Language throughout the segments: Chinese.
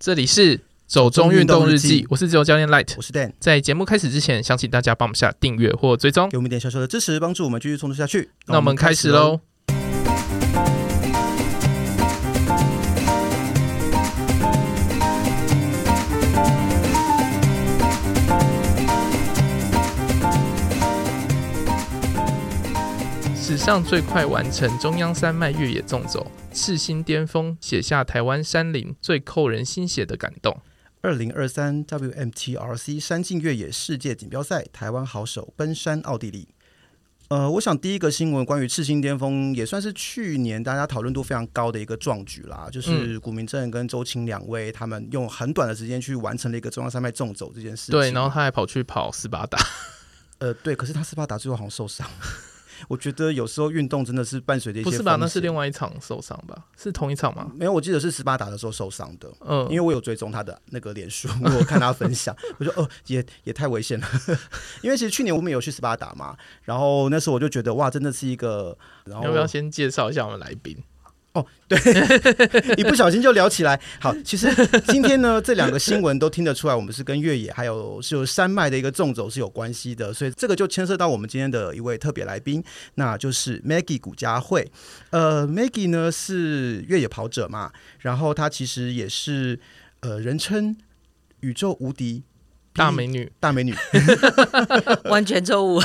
这里是走中运动日记，我是自由教练 Light，我是 Dan。在节目开始之前，想请大家帮我们下订阅或追踪，给我们一点小小的支持，帮助我们继续创作下去。那我们开始喽。上最快完成中央山脉越野纵走，赤心巅峰，写下台湾山林最扣人心血的感动。二零二三 WMTRC 山径越野世界锦标赛，台湾好手奔山奥地利。呃，我想第一个新闻关于赤心巅峰，也算是去年大家讨论度非常高的一个壮举啦，就是古明正跟周青两位，他们用很短的时间去完成了一个中央山脉纵走这件事情。对，然后他还跑去跑斯巴达。呃，对，可是他斯巴达最后好像受伤。我觉得有时候运动真的是伴随着一些，不是吧？那是另外一场受伤吧？是同一场吗？没有，我记得是斯巴达的时候受伤的。嗯，因为我有追踪他的那个脸书，我看他分享，我说哦，也也太危险了。因为其实去年我们有去斯巴达嘛，然后那时候我就觉得哇，真的是一个。然后要不要先介绍一下我们来宾？哦，对，一不小心就聊起来。好，其实今天呢，这两个新闻都听得出来，我们是跟越野还有是有山脉的一个纵走是有关系的，所以这个就牵涉到我们今天的一位特别来宾，那就是 Maggie 古佳慧。呃，Maggie 呢是越野跑者嘛，然后她其实也是呃人称宇宙无敌。大美女，大美女，完全错误，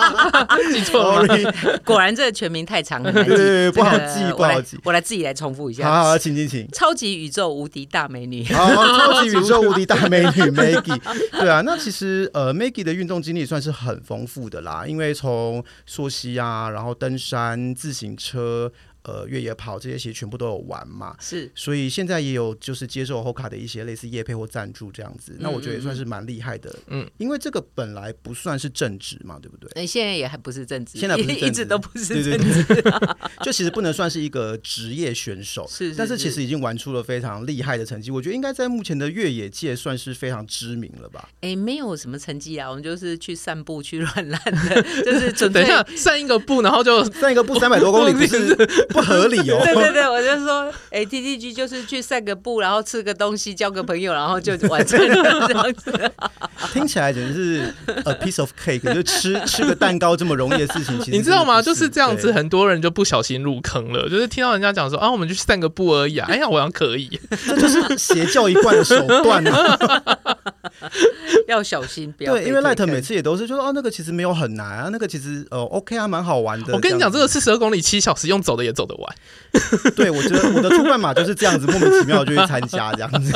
记错了。果然这个全名太长了，对不好记，不好记。我来自己来重复一下。好，好，请请请。超级宇宙无敌大美女，好，超级宇宙无敌大美女 Maggie。对啊，那其实呃，Maggie 的运动经历算是很丰富的啦，因为从溯溪啊，然后登山、自行车。呃，越野跑这些其实全部都有玩嘛，是，所以现在也有就是接受 Hoka 的一些类似业配或赞助这样子，嗯、那我觉得也算是蛮厉害的，嗯，因为这个本来不算是正职嘛，对不对？那，现在也还不是正职，现在不是一直都不是正职，就其实不能算是一个职业选手，是，是，是，但是其实已经玩出了非常厉害的成绩，我觉得应该在目前的越野界算是非常知名了吧？哎，没有什么成绩啊，我们就是去散步去乱烂的，就是准备等一下散一个步，然后就散一个步三百多公里，不是 不合理哦。对对对，我就说，哎，T T G 就是去散个步，然后吃个东西，交个朋友，然后就完成了这样子。听起来简直是 a piece of cake，就吃吃个蛋糕这么容易的事情，其实你知道吗？就是这样子，很多人就不小心入坑了。就是听到人家讲说啊，我们就去散个步而已啊，哎呀，我好像可以，这就是邪教一贯的手段啊。要小心，不要对，因为 Light 每次也都是就说哦，那个其实没有很难啊，那个其实呃 OK 啊，蛮好玩的。我跟你讲，这个四十二公里七小时用走的也走得完。对，我觉得我的出半马就是这样子，莫名其妙就去参加这样子。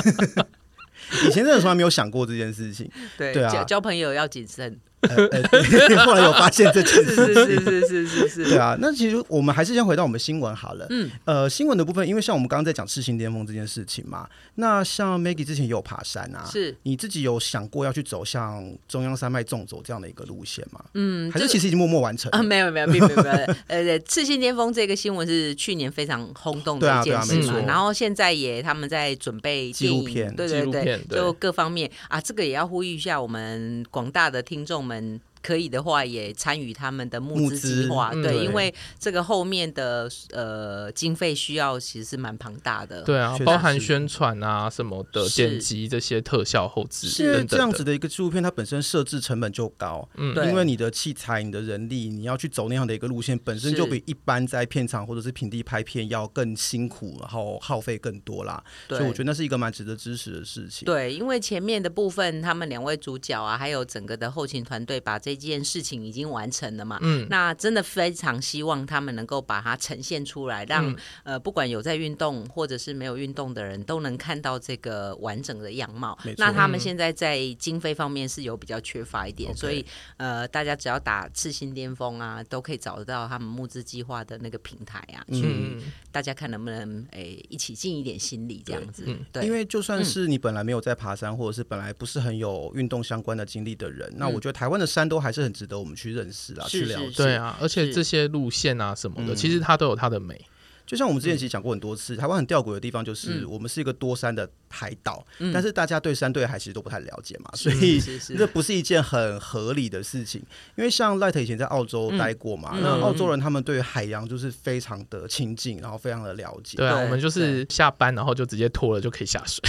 以前真的从来没有想过这件事情。对，对啊，交交朋友要谨慎。呃呃，后来有发现这件事，是是是是是是是，对啊。那其实我们还是先回到我们新闻好了。嗯，呃，新闻的部分，因为像我们刚刚在讲赤心巅峰这件事情嘛，那像 Maggie 之前也有爬山啊，是你自己有想过要去走像中央山脉纵走这样的一个路线吗？嗯，还是其实已经默默完成啊？没有没有没有没有没有。呃，赤心巅峰这个新闻是去年非常轰动的一件事嘛，然后现在也他们在准备纪录片，对对对，就各方面啊，这个也要呼吁一下我们广大的听众们。们可以的话，也参与他们的募资计划，对，因为这个后面的呃经费需要其实是蛮庞大的，对啊，包含宣传啊什么的，剪辑这些特效后制，是这样子的一个纪录片，它本身设置成本就高，嗯，因为你的器材、你的人力，你要去走那样的一个路线，本身就比一般在片场或者是平地拍片要更辛苦，然后耗费更多啦，所以我觉得那是一个蛮值得支持的事情。对，因为前面的部分，他们两位主角啊，还有整个的后勤团队把这这件事情已经完成了嘛？嗯，那真的非常希望他们能够把它呈现出来，让、嗯、呃不管有在运动或者是没有运动的人都能看到这个完整的样貌。那他们现在在经费方面是有比较缺乏一点，嗯、所以呃大家只要打赤心巅峰啊，都可以找得到他们募资计划的那个平台啊，去、嗯、大家看能不能诶、欸、一起尽一点心力这样子。对，因为就算是你本来没有在爬山，或者是本来不是很有运动相关的经历的人，嗯、那我觉得台湾的山都还是很值得我们去认识啊，去了解。对啊，而且这些路线啊什么的，其实它都有它的美。就像我们之前其实讲过很多次，台湾很吊诡的地方就是我们是一个多山的海岛，但是大家对山对海其实都不太了解嘛，所以这不是一件很合理的事情。因为像 Light 以前在澳洲待过嘛，那澳洲人他们对海洋就是非常的亲近，然后非常的了解。对啊，我们就是下班然后就直接脱了就可以下水。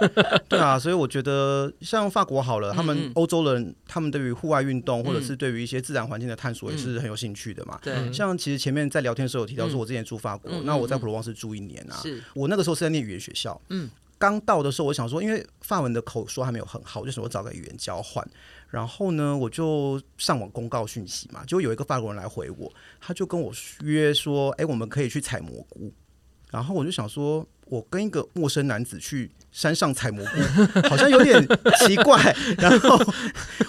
对啊，所以我觉得像法国好了，他们欧洲人他们对于户外运动或者是对于一些自然环境的探索也是很有兴趣的嘛。对，像其实前面在聊天的时候有提到说，我之前住法国，那我在普罗旺斯住一年啊，是。我那个时候是在念语言学校，嗯，刚到的时候我想说，因为法文的口说还没有很好，我就想我找个语言交换，然后呢，我就上网公告讯息嘛，就有一个法国人来回我，他就跟我约说，哎，我们可以去采蘑菇，然后我就想说，我跟一个陌生男子去山上采蘑菇，好像有点奇怪，然后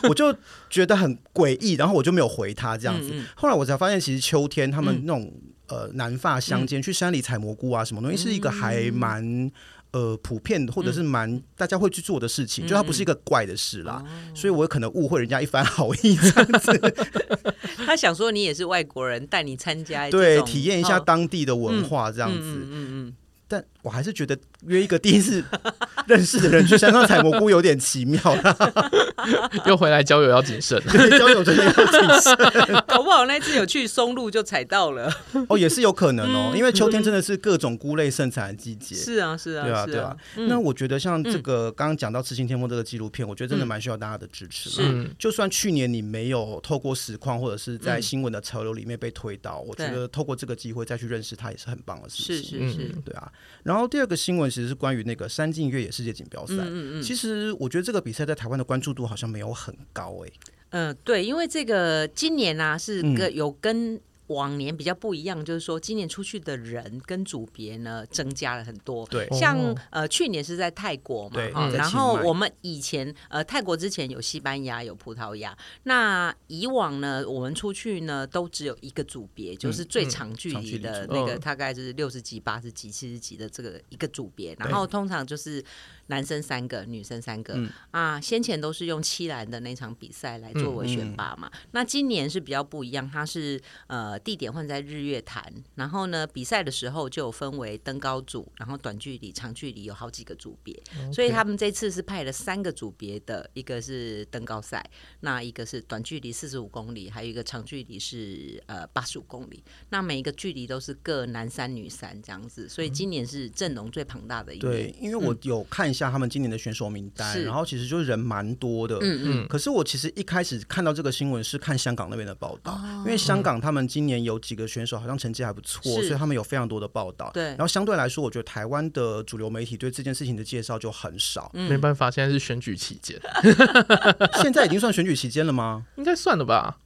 我就觉得很诡异，然后我就没有回他这样子，后来我才发现，其实秋天他们那种。呃，南法乡间去山里采蘑菇啊，什么东西是一个还蛮呃普遍的，或者是蛮大家会去做的事情，就它不是一个怪的事啦，所以我可能误会人家一番好意这样子。他想说你也是外国人，带你参加，对，体验一下当地的文化这样子。嗯嗯嗯。但我还是觉得约一个第一次 认识的人去山上采蘑菇有点奇妙，又回来交友要谨慎，交友真的要谨慎。搞不好那次有去松露就采到了，哦，也是有可能哦，因为秋天真的是各种菇类盛产的季节。是啊，是啊，对啊，对啊。那我觉得像这个刚刚讲到《赤心天风》这个纪录片，我觉得真的蛮需要大家的支持。是，就算去年你没有透过实况或者是在新闻的潮流里面被推到，我觉得透过这个机会再去认识它也是很棒的事情。是是是，对啊。然后第二个新闻其实是关于那个山径越野世界锦标赛。嗯嗯嗯。其实我觉得这个比赛在台湾的关注度好像没有很高诶。嗯，对，因为这个今年啊是跟有跟。往年比较不一样，就是说今年出去的人跟组别呢增加了很多。对，像呃去年是在泰国嘛，对然后我们以前呃泰国之前有西班牙有葡萄牙，那以往呢我们出去呢都只有一个组别，就是最长距离的那个，大概就是六十几、八十几、七十几的这个一个组别，然后通常就是。男生三个，女生三个、嗯、啊，先前都是用七兰的那场比赛来作为选拔嘛。嗯嗯、那今年是比较不一样，它是呃地点换在日月潭，然后呢比赛的时候就有分为登高组，然后短距离、长距离有好几个组别所以他们这次是派了三个组别的，一个是登高赛，那一个是短距离四十五公里，还有一个长距离是呃八十五公里。那每一个距离都是各男三女三这样子，所以今年是阵容最庞大的一年。对，因为我有看。像他们今年的选手名单，然后其实就是人蛮多的，嗯嗯。可是我其实一开始看到这个新闻是看香港那边的报道，哦、因为香港他们今年有几个选手好像成绩还不错，所以他们有非常多的报道。对。然后相对来说，我觉得台湾的主流媒体对这件事情的介绍就很少。嗯、没办法，现在是选举期间，现在已经算选举期间了吗？应该算了吧。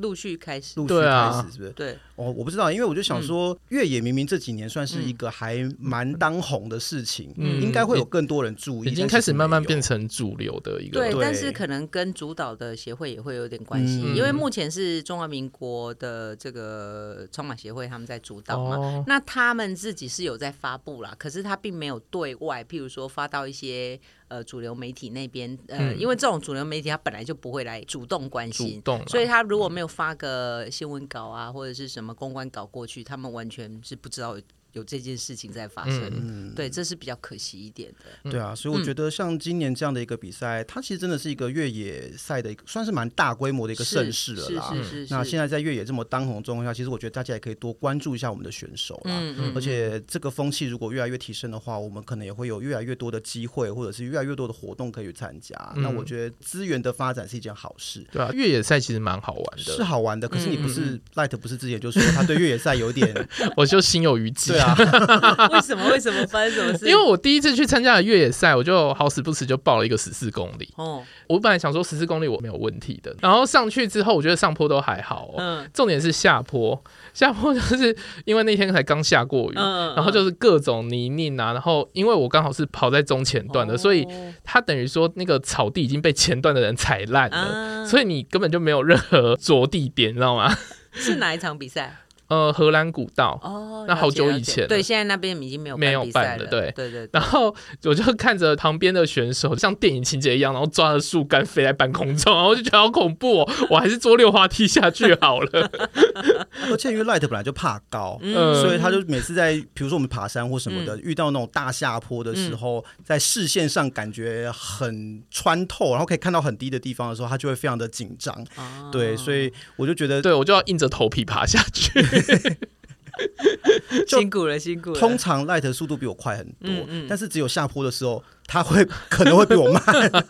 陆续开始，陆续开始，是不是？对，哦，我不知道，因为我就想说，越野明明这几年算是一个还蛮当红的事情，嗯，应该会有更多人注意，已经开始慢慢变成主流的一个。对，但是可能跟主导的协会也会有点关系，因为目前是中华民国的这个冲马协会他们在主导嘛，那他们自己是有在发布啦，可是他并没有对外，譬如说发到一些。呃，主流媒体那边，呃，因为这种主流媒体，他本来就不会来主动关心，所以他如果没有发个新闻稿啊，或者是什么公关搞过去，他们完全是不知道。有这件事情在发生，嗯、对，这是比较可惜一点的。对啊，所以我觉得像今年这样的一个比赛，嗯、它其实真的是一个越野赛的一个，算是蛮大规模的一个盛事了啦。是是，是是是。那现在在越野这么当红的状况下，其实我觉得大家也可以多关注一下我们的选手啦。嗯嗯。而且这个风气如果越来越提升的话，我们可能也会有越来越多的机会，或者是越来越多的活动可以去参加。嗯、那我觉得资源的发展是一件好事。对啊，越野赛其实蛮好玩的，是好玩的。可是你不是 Light 不是之前就说他对越野赛有点，我就心有余悸。啊。为什么？为什么发生什么事？因为我第一次去参加了越野赛，我就好死不死就报了一个十四公里。哦，我本来想说十四公里我没有问题的，然后上去之后，我觉得上坡都还好。嗯，重点是下坡，下坡就是因为那天才刚下过雨，然后就是各种泥泞啊。然后因为我刚好是跑在中前段的，所以它等于说那个草地已经被前段的人踩烂了，所以你根本就没有任何着地点，你知道吗？是哪一场比赛？呃，荷兰古道。哦，那好久以前，对，现在那边已经没有没有办了，对。对对。然后我就看着旁边的选手像电影情节一样，然后抓着树干飞在半空中，然后我就觉得好恐怖哦，我还是坐溜滑梯下去好了。而且因为 Light 本来就怕高，嗯，所以他就每次在比如说我们爬山或什么的，遇到那种大下坡的时候，在视线上感觉很穿透，然后可以看到很低的地方的时候，他就会非常的紧张。对，所以我就觉得，对我就要硬着头皮爬下去。辛苦了，辛苦了。通常 Light 速度比我快很多，嗯嗯，但是只有下坡的时候，他会可能会比我慢。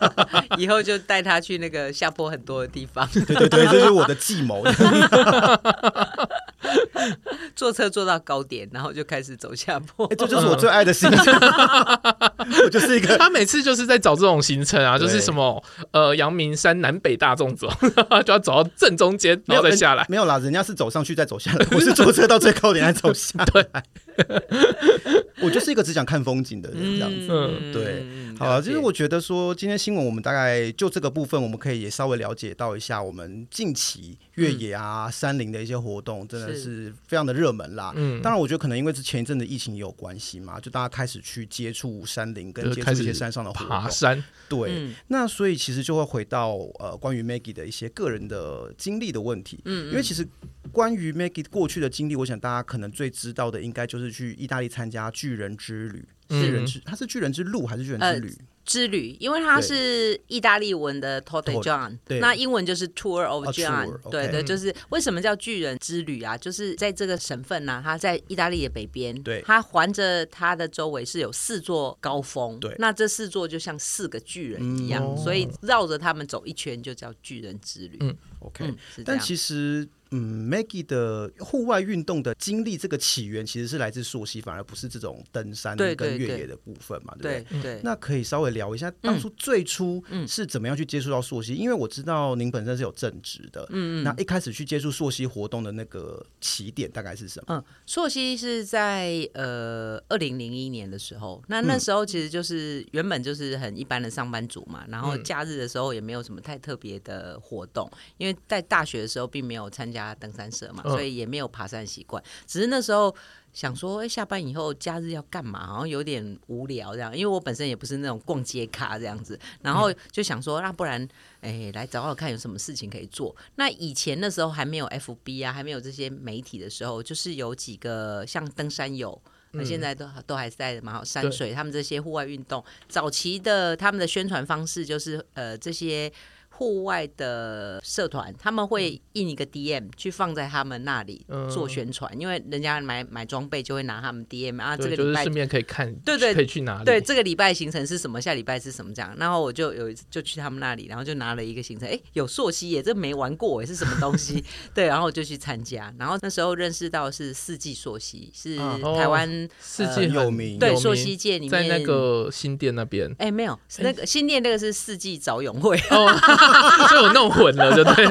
以后就带他去那个下坡很多的地方。对对对，这是我的计谋。坐车坐到高点，然后就开始走下坡。欸、这就是我最爱的 行程。我就是一个，他每次就是在找这种行程啊，就是什么呃，阳明山南北大纵走，就要走到正中间，然后再下来。没有啦，人家是走上去再走下来，我是坐车到最高点再走下来。对我就是一个只想看风景的人，这样子。嗯、对，好了，其实我觉得说今天新闻，我们大概就这个部分，我们可以也稍微了解到一下，我们近期越野啊、嗯、山林的一些活动，真的是非常的热门啦。嗯，当然，我觉得可能因为是前一阵的疫情也有关系嘛，就大家开始去接触山林，跟接触一些山上的活动，爬山。对，嗯、那所以其实就会回到呃，关于 Maggie 的一些个人的经历的问题。嗯，因为其实关于 Maggie 过去的经历，我想大家可能最知道的，应该就是去意大利参加巨人之旅。巨人之，他是巨人之路还是巨人之旅？呃之旅，因为它是意大利文的 Tour de John，那英文就是 Tour of John，、oh, 对对，就是为什么叫巨人之旅啊？就是在这个省份呢、啊，它在意大利的北边，对，它环着它的周围是有四座高峰，对，那这四座就像四个巨人一样，嗯、所以绕着他们走一圈就叫巨人之旅。嗯，OK，、嗯、但其实。嗯，Maggie 的户外运动的经历，这个起源其实是来自溯溪，反而不是这种登山跟越野的部分嘛，对不对？对，那可以稍微聊一下当初最初是怎么样去接触到溯溪？因为我知道您本身是有正职的，嗯，那一开始去接触溯溪活动的那个起点大概是什么？嗯，溯溪是在呃二零零一年的时候，那那时候其实就是原本就是很一般的上班族嘛，然后假日的时候也没有什么太特别的活动，因为在大学的时候并没有参加。登山社嘛，所以也没有爬山习惯。只是那时候想说，哎，下班以后假日要干嘛？好像有点无聊这样。因为我本身也不是那种逛街咖这样子，然后就想说，那不然，哎，来找找看有什么事情可以做。那以前那时候还没有 FB 啊，还没有这些媒体的时候，就是有几个像登山友，那现在都都还在嘛，好山水他们这些户外运动，早期的他们的宣传方式就是呃这些。户外的社团，他们会印一个 DM 去放在他们那里做宣传，因为人家买买装备就会拿他们 DM 啊，这个礼拜顺便可以看，对对，可以去哪里？对，这个礼拜行程是什么？下礼拜是什么？这样，然后我就有一次就去他们那里，然后就拿了一个行程，哎，有朔溪耶，这没玩过，是什么东西？对，然后我就去参加，然后那时候认识到是四季朔溪，是台湾四季有名，对，朔溪界里面在那个新店那边，哎，没有，那个新店那个是四季早泳会。所以我弄混了，对不对？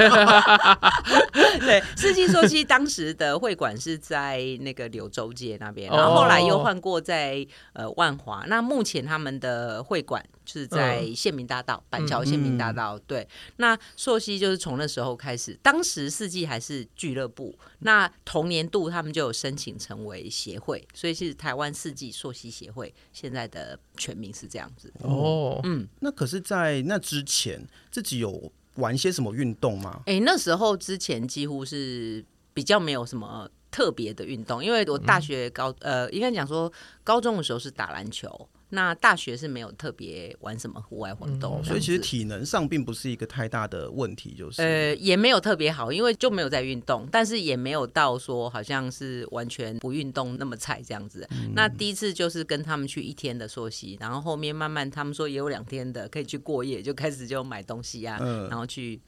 对，四季溯溪当时的会馆是在那个柳州街那边，然后后来又换过在呃万华。那目前他们的会馆是在县民大道，板桥县民大道。对，那溯溪就是从那时候开始，当时四季还是俱乐部，那同年度他们就有申请成为协会，所以是台湾四季溯溪协会。现在的全名是这样子。哦，嗯，那可是，在那之前自己有。玩些什么运动吗？哎、欸，那时候之前几乎是比较没有什么特别的运动，因为我大学高、嗯、呃，应该讲说高中的时候是打篮球。那大学是没有特别玩什么户外活动，所以其实体能上并不是一个太大的问题，就是呃也没有特别好，因为就没有在运动，但是也没有到说好像是完全不运动那么菜这样子。那第一次就是跟他们去一天的溯溪，然后后面慢慢他们说也有两天的可以去过夜，就开始就买东西啊，然后去。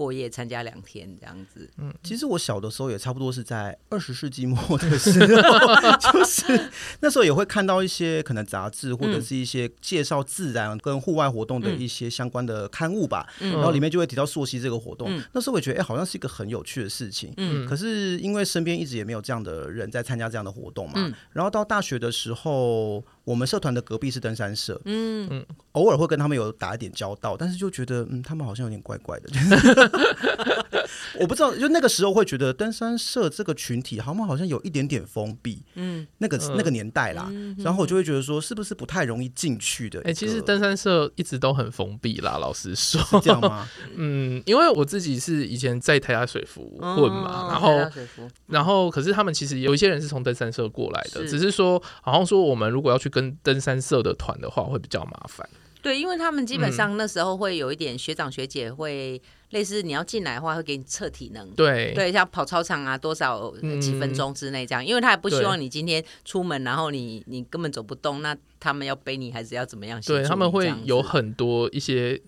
过夜参加两天这样子，嗯，其实我小的时候也差不多是在二十世纪末的时候，就是那时候也会看到一些可能杂志或者是一些介绍自然跟户外活动的一些相关的刊物吧，嗯、然后里面就会提到溯溪这个活动。嗯、那时候我也觉得，哎、欸，好像是一个很有趣的事情。嗯，可是因为身边一直也没有这样的人在参加这样的活动嘛，嗯、然后到大学的时候。我们社团的隔壁是登山社，嗯嗯，偶尔会跟他们有打一点交道，但是就觉得，嗯，他们好像有点怪怪的。我不知道，就那个时候会觉得登山社这个群体，好像好像有一点点封闭。嗯，那个那个年代啦，然后我就会觉得说，是不是不太容易进去的？哎，其实登山社一直都很封闭啦，老实说，是这样吗？嗯，因为我自己是以前在台下水服混嘛，然后然后可是他们其实有一些人是从登山社过来的，只是说好像说我们如果要去跟登山社的团的话，会比较麻烦。对，因为他们基本上那时候会有一点学长学姐会类似，你要进来的话会给你测体能，对对，像跑操场啊，多少几分钟之内这样，因为他也不希望你今天出门，然后你你根本走不动，那他们要背你还是要怎么样？对，他们会有很多一些。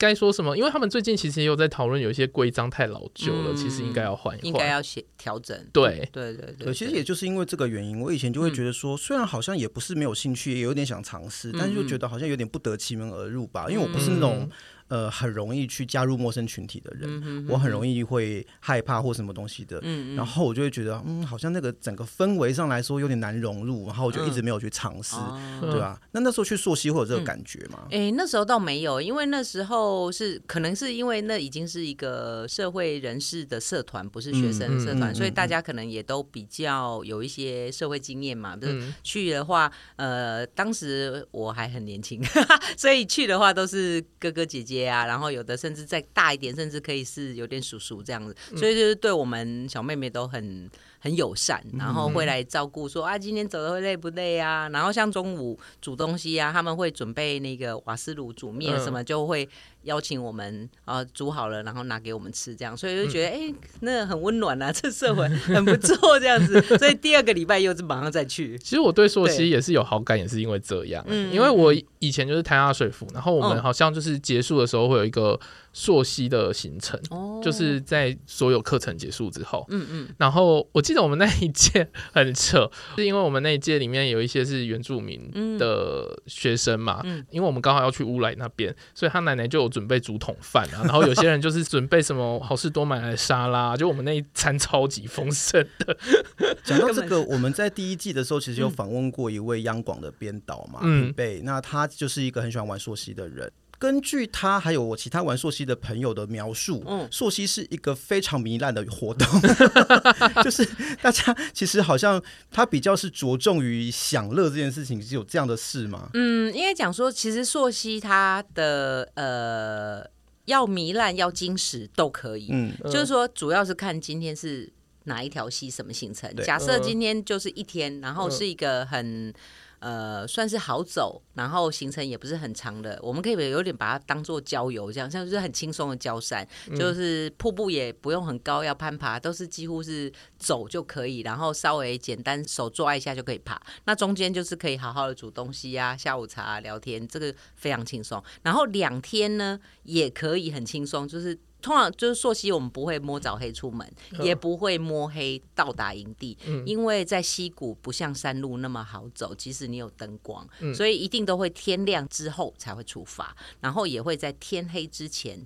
该说什么？因为他们最近其实也有在讨论，有一些规章太老旧了，嗯、其实应该要换一换，应该要写调整。对对对对，对，其实也就是因为这个原因，我以前就会觉得说，嗯、虽然好像也不是没有兴趣，也有点想尝试，但是就觉得好像有点不得其门而入吧，嗯、因为我不是那种。呃，很容易去加入陌生群体的人，嗯、哼哼我很容易会害怕或什么东西的，嗯嗯然后我就会觉得，嗯，好像那个整个氛围上来说有点难融入，然后我就一直没有去尝试，嗯、对吧、啊？那那时候去溯溪会有这个感觉吗？哎、嗯欸，那时候倒没有，因为那时候是可能是因为那已经是一个社会人士的社团，不是学生的社团，嗯嗯嗯嗯、所以大家可能也都比较有一些社会经验嘛。就是、嗯、去的话，呃，当时我还很年轻，所以去的话都是哥哥姐姐。啊，然后有的甚至再大一点，甚至可以是有点叔叔这样子，所以就是对我们小妹妹都很。很友善，然后会来照顾，说啊，今天走的会累不累啊？然后像中午煮东西啊，他们会准备那个瓦斯炉煮面什么，就会邀请我们啊煮好了，然后拿给我们吃，这样，所以就觉得哎，那很温暖啊，这社会很不错，这样子。所以第二个礼拜又是马上再去。其实我对溯溪也是有好感，也是因为这样，嗯，因为我以前就是台大水服，然后我们好像就是结束的时候会有一个。溯溪的行程，哦、就是在所有课程结束之后，嗯嗯，然后我记得我们那一届很扯，是因为我们那一届里面有一些是原住民的学生嘛，嗯，因为我们刚好要去乌来那边，所以他奶奶就有准备竹筒饭啊，然后有些人就是准备什么好事多买来的沙拉，就我们那一餐超级丰盛的。讲到这个，我们在第一季的时候其实有访问过一位央广的编导嘛，嗯，贝，那他就是一个很喜欢玩溯溪的人。根据他还有我其他玩溯溪的朋友的描述，嗯，溯溪是一个非常糜烂的活动，就是大家其实好像他比较是着重于享乐这件事情，是有这样的事吗？嗯，应该讲说，其实溯溪它的呃要糜烂要精实都可以，嗯，就是说主要是看今天是哪一条溪什么行程。假设今天就是一天，然后是一个很。呃，算是好走，然后行程也不是很长的，我们可以有点把它当做郊游这样，像就是很轻松的郊山，嗯、就是瀑布也不用很高要攀爬，都是几乎是走就可以，然后稍微简单手抓一下就可以爬。那中间就是可以好好的煮东西啊，下午茶、啊、聊天，这个非常轻松。然后两天呢也可以很轻松，就是。通常就是溯溪，我们不会摸早黑出门，嗯、也不会摸黑到达营地，嗯、因为在溪谷不像山路那么好走，即使你有灯光，嗯、所以一定都会天亮之后才会出发，然后也会在天黑之前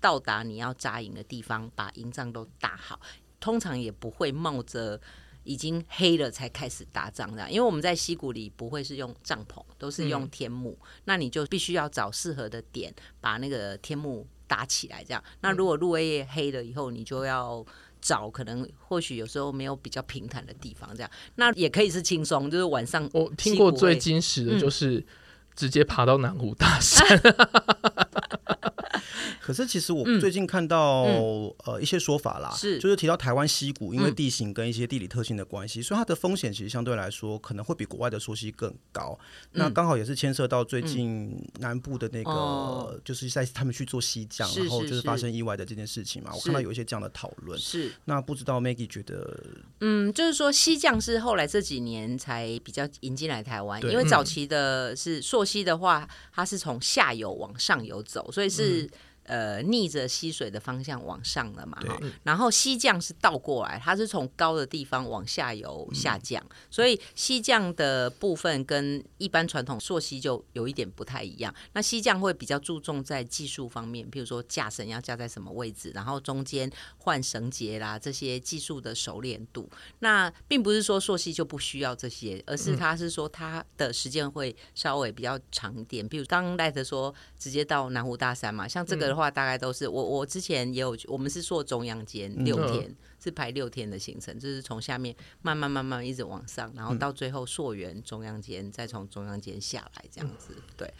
到达你要扎营的地方，把营帐都搭好。通常也不会冒着已经黑了才开始搭帐这样，因为我们在溪谷里不会是用帐篷，都是用天幕，嗯、那你就必须要找适合的点，把那个天幕。搭起来这样，那如果入夜夜黑了以后，你就要找可能或许有时候没有比较平坦的地方这样，那也可以是轻松，就是晚上我听过最惊喜的就是直接爬到南湖大山。可是其实我最近看到、嗯、呃一些说法啦，是。就是提到台湾溪谷，因为地形跟一些地理特性的关系，嗯、所以它的风险其实相对来说可能会比国外的溯溪更高。嗯、那刚好也是牵涉到最近南部的那个，嗯、就是在他们去做溪降，哦、然后就是发生意外的这件事情嘛。我看到有一些这样的讨论。是。那不知道 Maggie 觉得，嗯，就是说溪降是后来这几年才比较引进来台湾，因为早期的是溯溪的话，它是从下游往上游走，所以是。是呃，逆着溪水的方向往上了嘛，哈，然后溪降是倒过来，它是从高的地方往下游下降，嗯、所以溪降的部分跟一般传统溯溪就有一点不太一样。那溪降会比较注重在技术方面，譬如说架绳要架在什么位置，然后中间换绳结啦，这些技术的熟练度。那并不是说溯溪就不需要这些，而是它是说它的时间会稍微比较长一点。比如刚刚赖特说直接到南湖大山嘛，像这个的话。话，大概都是我我之前也有，我们是做中央间六天，嗯、是排六天的行程，就是从下面慢慢慢慢一直往上，然后到最后溯源中央间，再从中央间下来这样子，对。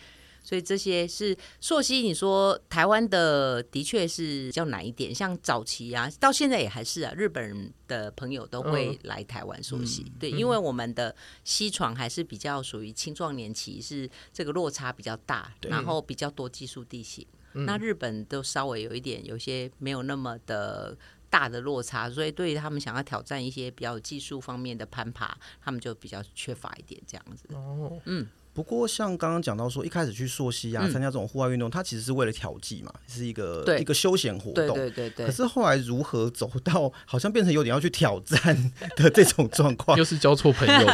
所以这些是溯溪，你说台湾的的确是比较难一点，像早期啊，到现在也还是啊，日本人的朋友都会来台湾溯溪，嗯、对，因为我们的西床还是比较属于青壮年期，是这个落差比较大，然后比较多技术地形。嗯、那日本都稍微有一点，有些没有那么的大的落差，所以对于他们想要挑战一些比较技术方面的攀爬，他们就比较缺乏一点这样子。哦，嗯。不过，像刚刚讲到说，一开始去溯溪啊，参加这种户外运动，它其实是为了调剂嘛，是一个一个休闲活动。对对对对。可是后来如何走到好像变成有点要去挑战的这种状况？又是交错朋友，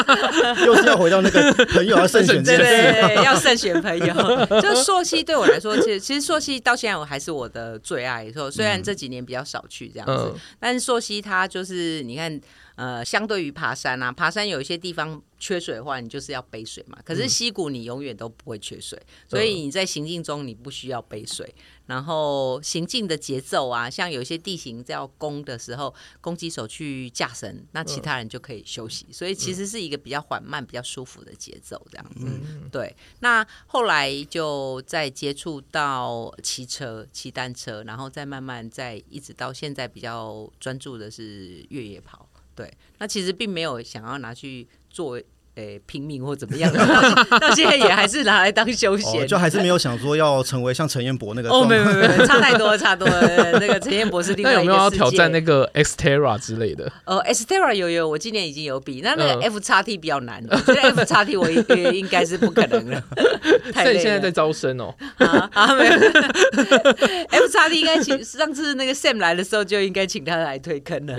又是要回到那个朋友要慎选，对对，要慎选朋友。就溯溪对我来说，其实其实溯溪到现在我还是我的最爱。说虽然这几年比较少去这样子，但是溯溪它就是你看。呃，相对于爬山啊，爬山有一些地方缺水的话，你就是要背水嘛。可是溪谷你永远都不会缺水，嗯、所以你在行进中你不需要背水。然后行进的节奏啊，像有些地形在要攻的时候，攻击手去架绳，那其他人就可以休息。嗯、所以其实是一个比较缓慢、比较舒服的节奏，这样子。嗯、对。那后来就再接触到骑车、骑单车，然后再慢慢再一直到现在比较专注的是越野跑。对，那其实并没有想要拿去做。对，拼命或怎么样的，到现在也还是拿来当休闲，就还是没有想说要成为像陈彦博那个。哦，没有没有，差太多，差多了。那个陈彦博是另外一个世界。有没有要挑战那个 Xterra 之类的？呃，Xterra 有有，我今年已经有比。那那个 F 叉 T 比较难，我觉得 F 叉 T 我也应该是不可能了。所以现在在招生哦。啊，没有。F 叉 T 应该请上次那个 Sam 来的时候就应该请他来推坑了。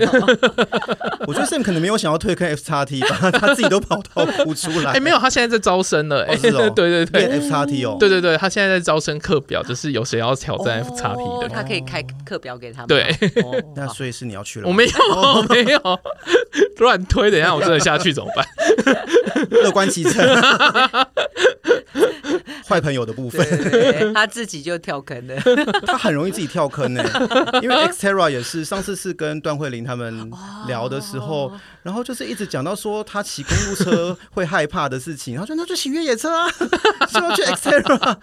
我觉得 Sam 可能没有想要推坑 F 叉 T 吧，他自己都跑到。不出来，哎，没有，他现在在招生了，哎，对对对，F 叉 T 哦，对对对，他现在在招生课表，就是有谁要挑战 F 叉 T 的，他可以开课表给他们。对，那所以是你要去了，我没有，我没有乱推，等一下我真的下去怎么办？乐观其成，坏朋友的部分，他自己就跳坑了，他很容易自己跳坑呢，因为 Xterra 也是，上次是跟段慧玲他们聊的时候。然后就是一直讲到说他骑公路车 会害怕的事情，然后说那就骑越野车啊，就要去 Xterra。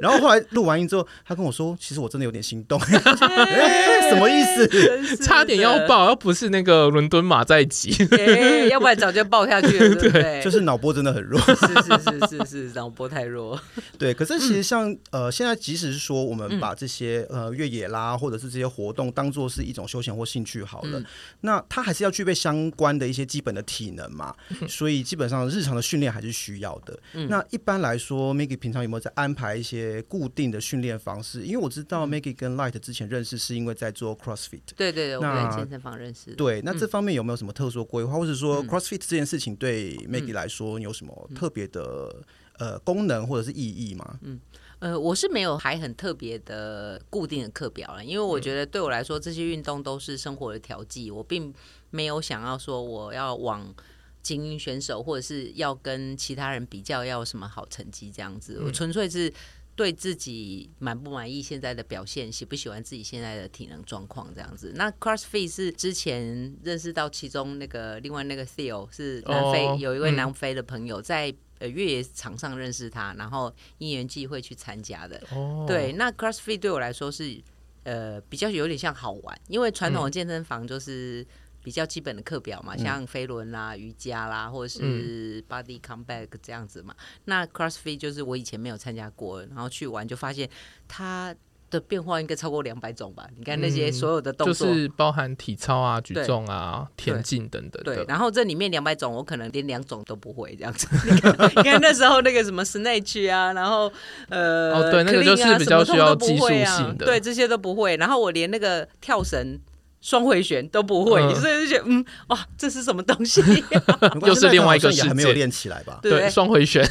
然后后来录完音之后，他跟我说，其实我真的有点心动，欸、什么意思？差点要爆，要不是那个伦敦马在骑，欸，要不然早就爆下去了，对不对？对，就是脑波真的很弱，是是是是是，脑波太弱。对，可是其实像呃，现在即使是说我们把这些呃越野啦，或者是这些活动当做是一种休闲或兴趣好了，嗯、那它还是要具备相关的一些基本的体能嘛，所以基本上日常的训练还是需要的。嗯、那一般来说，Maggie 平常有没有在安排一些固定的训练方式？因为我知道 Maggie 跟 Light 之前认识是因为在做 CrossFit。对对对，我们在健身房认识。对，那这方面有没有什么特殊规划，或者说 CrossFit 这件事情对 Maggie 来说有什么特别的呃功能或者是意义吗？嗯。呃，我是没有还很特别的固定的课表了，因为我觉得对我来说，这些运动都是生活的调剂，我并没有想要说我要往精英选手或者是要跟其他人比较要有什么好成绩这样子，我纯粹是对自己满不满意现在的表现，喜不喜欢自己现在的体能状况这样子。那 CrossFit 是之前认识到其中那个另外那个 Theo 是南非、oh, 有一位南非的朋友在。呃，越野场上认识他，然后因缘际会去参加的。哦，对，那 CrossFit 对我来说是呃比较有点像好玩，因为传统的健身房就是比较基本的课表嘛，嗯、像飞轮啦、瑜伽啦，或者是 Body Comeback 这样子嘛。嗯、那 CrossFit 就是我以前没有参加过，然后去玩就发现它。的变化应该超过两百种吧？你看那些所有的动作，就是包含体操啊、举重啊、田径等等。对，然后这里面两百种，我可能连两种都不会这样子。你看，你看那时候那个什么 Snatch 啊，然后呃，哦，对，那个就是比较需要技术性的，对，这些都不会。然后我连那个跳绳。双回旋都不会，嗯、所以就觉得嗯，哇，这是什么东西？又是另外一个世界，还没有练起来吧？对，双回旋。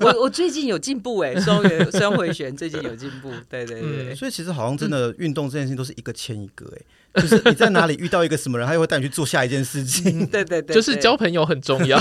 我我最近有进步哎，双回双回旋最近有进步。对对对，嗯、所以其实好像真的运动这件事情都是一个牵一个哎。就是你在哪里遇到一个什么人，他又会带你去做下一件事情。嗯、对对对，就是交朋友很重要。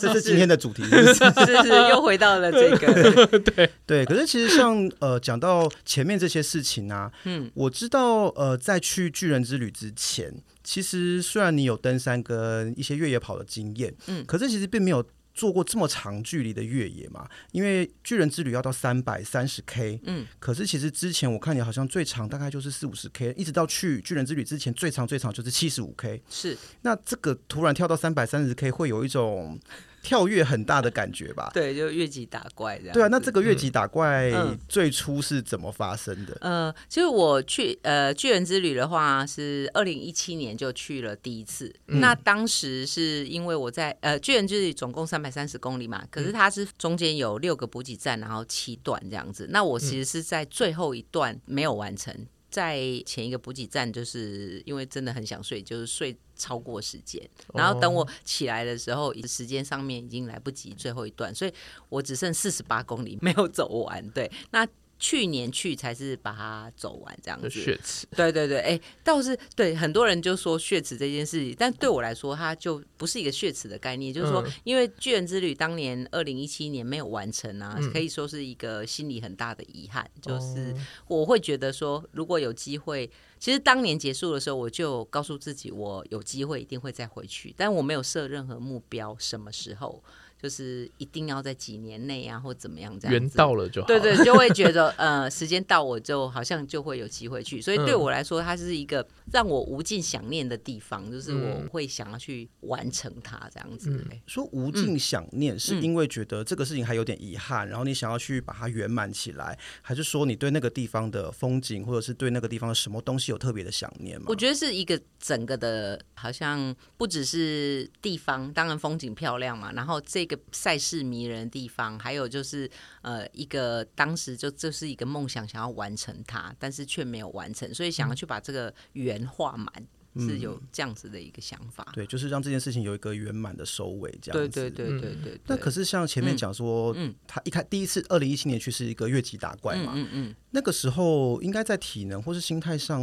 这是今天的主题是是，是是又回到了这个。对对，可是其实像呃讲到前面这些事情啊，嗯，我知道呃在去巨人之旅之前，其实虽然你有登山跟一些越野跑的经验，嗯，可是其实并没有。做过这么长距离的越野嘛？因为巨人之旅要到三百三十 K，嗯，可是其实之前我看你好像最长大概就是四五十 K，一直到去巨人之旅之前最长最长就是七十五 K，是。那这个突然跳到三百三十 K，会有一种。跳跃很大的感觉吧？对，就越级打怪这样。对啊，那这个越级打怪最初是怎么发生的？嗯、呃，其实我去呃巨人之旅的话，是二零一七年就去了第一次。嗯、那当时是因为我在呃巨人之旅总共三百三十公里嘛，可是它是中间有六个补给站，然后七段这样子。那我其实是在最后一段没有完成。在前一个补给站，就是因为真的很想睡，就是睡超过时间，然后等我起来的时候，时间上面已经来不及最后一段，所以我只剩四十八公里没有走完。对，那。去年去才是把它走完这样子，血池，对对对，哎、欸，倒是对很多人就说血池这件事情，但对我来说，它就不是一个血池的概念，就是说，因为巨人之旅当年二零一七年没有完成啊，可以说是一个心里很大的遗憾，就是我会觉得说，如果有机会，其实当年结束的时候，我就告诉自己，我有机会一定会再回去，但我没有设任何目标，什么时候。就是一定要在几年内啊，或怎么样这样。缘到了就好。对对，就会觉得呃，时间到我就好像就会有机会去，所以对我来说，它是一个让我无尽想念的地方，就是我会想要去完成它这样子。嗯、说无尽想念，是因为觉得这个事情还有点遗憾，然后你想要去把它圆满起来，还是说你对那个地方的风景，或者是对那个地方的什么东西有特别的想念吗？我觉得是一个整个的，好像不只是地方，当然风景漂亮嘛，然后这个。赛事迷人的地方，还有就是呃，一个当时就这是一个梦想，想要完成它，但是却没有完成，所以想要去把这个圆画满，嗯、是有这样子的一个想法。对，就是让这件事情有一个圆满的收尾，这样子。对对对对对，对。那可是像前面讲说，嗯，他一开第一次二零一七年去是一个越级打怪嘛，嗯嗯，嗯，那个时候应该在体能或是心态上，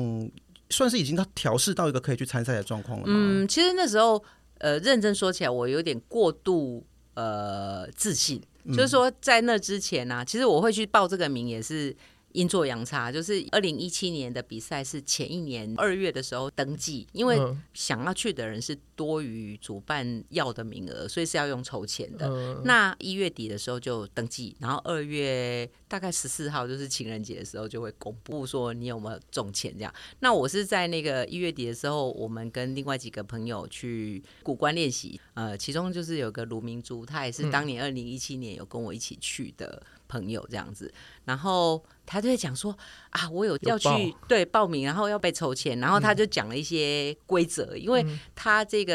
算是已经他调试到一个可以去参赛的状况了吗？嗯，其实那时候呃，认真说起来，我有点过度。呃，自信，就是说，在那之前呢、啊，其实我会去报这个名也是。阴错阳差，就是二零一七年的比赛是前一年二月的时候登记，因为想要去的人是多于主办要的名额，所以是要用筹钱的。嗯、那一月底的时候就登记，然后二月大概十四号就是情人节的时候就会公布说你有没有中钱这样。那我是在那个一月底的时候，我们跟另外几个朋友去古关练习，呃，其中就是有个卢明珠，他也是当年二零一七年有跟我一起去的。朋友这样子，然后他就会讲说啊，我有要去报对报名，然后要被抽签，然后他就讲了一些规则，嗯、因为他这个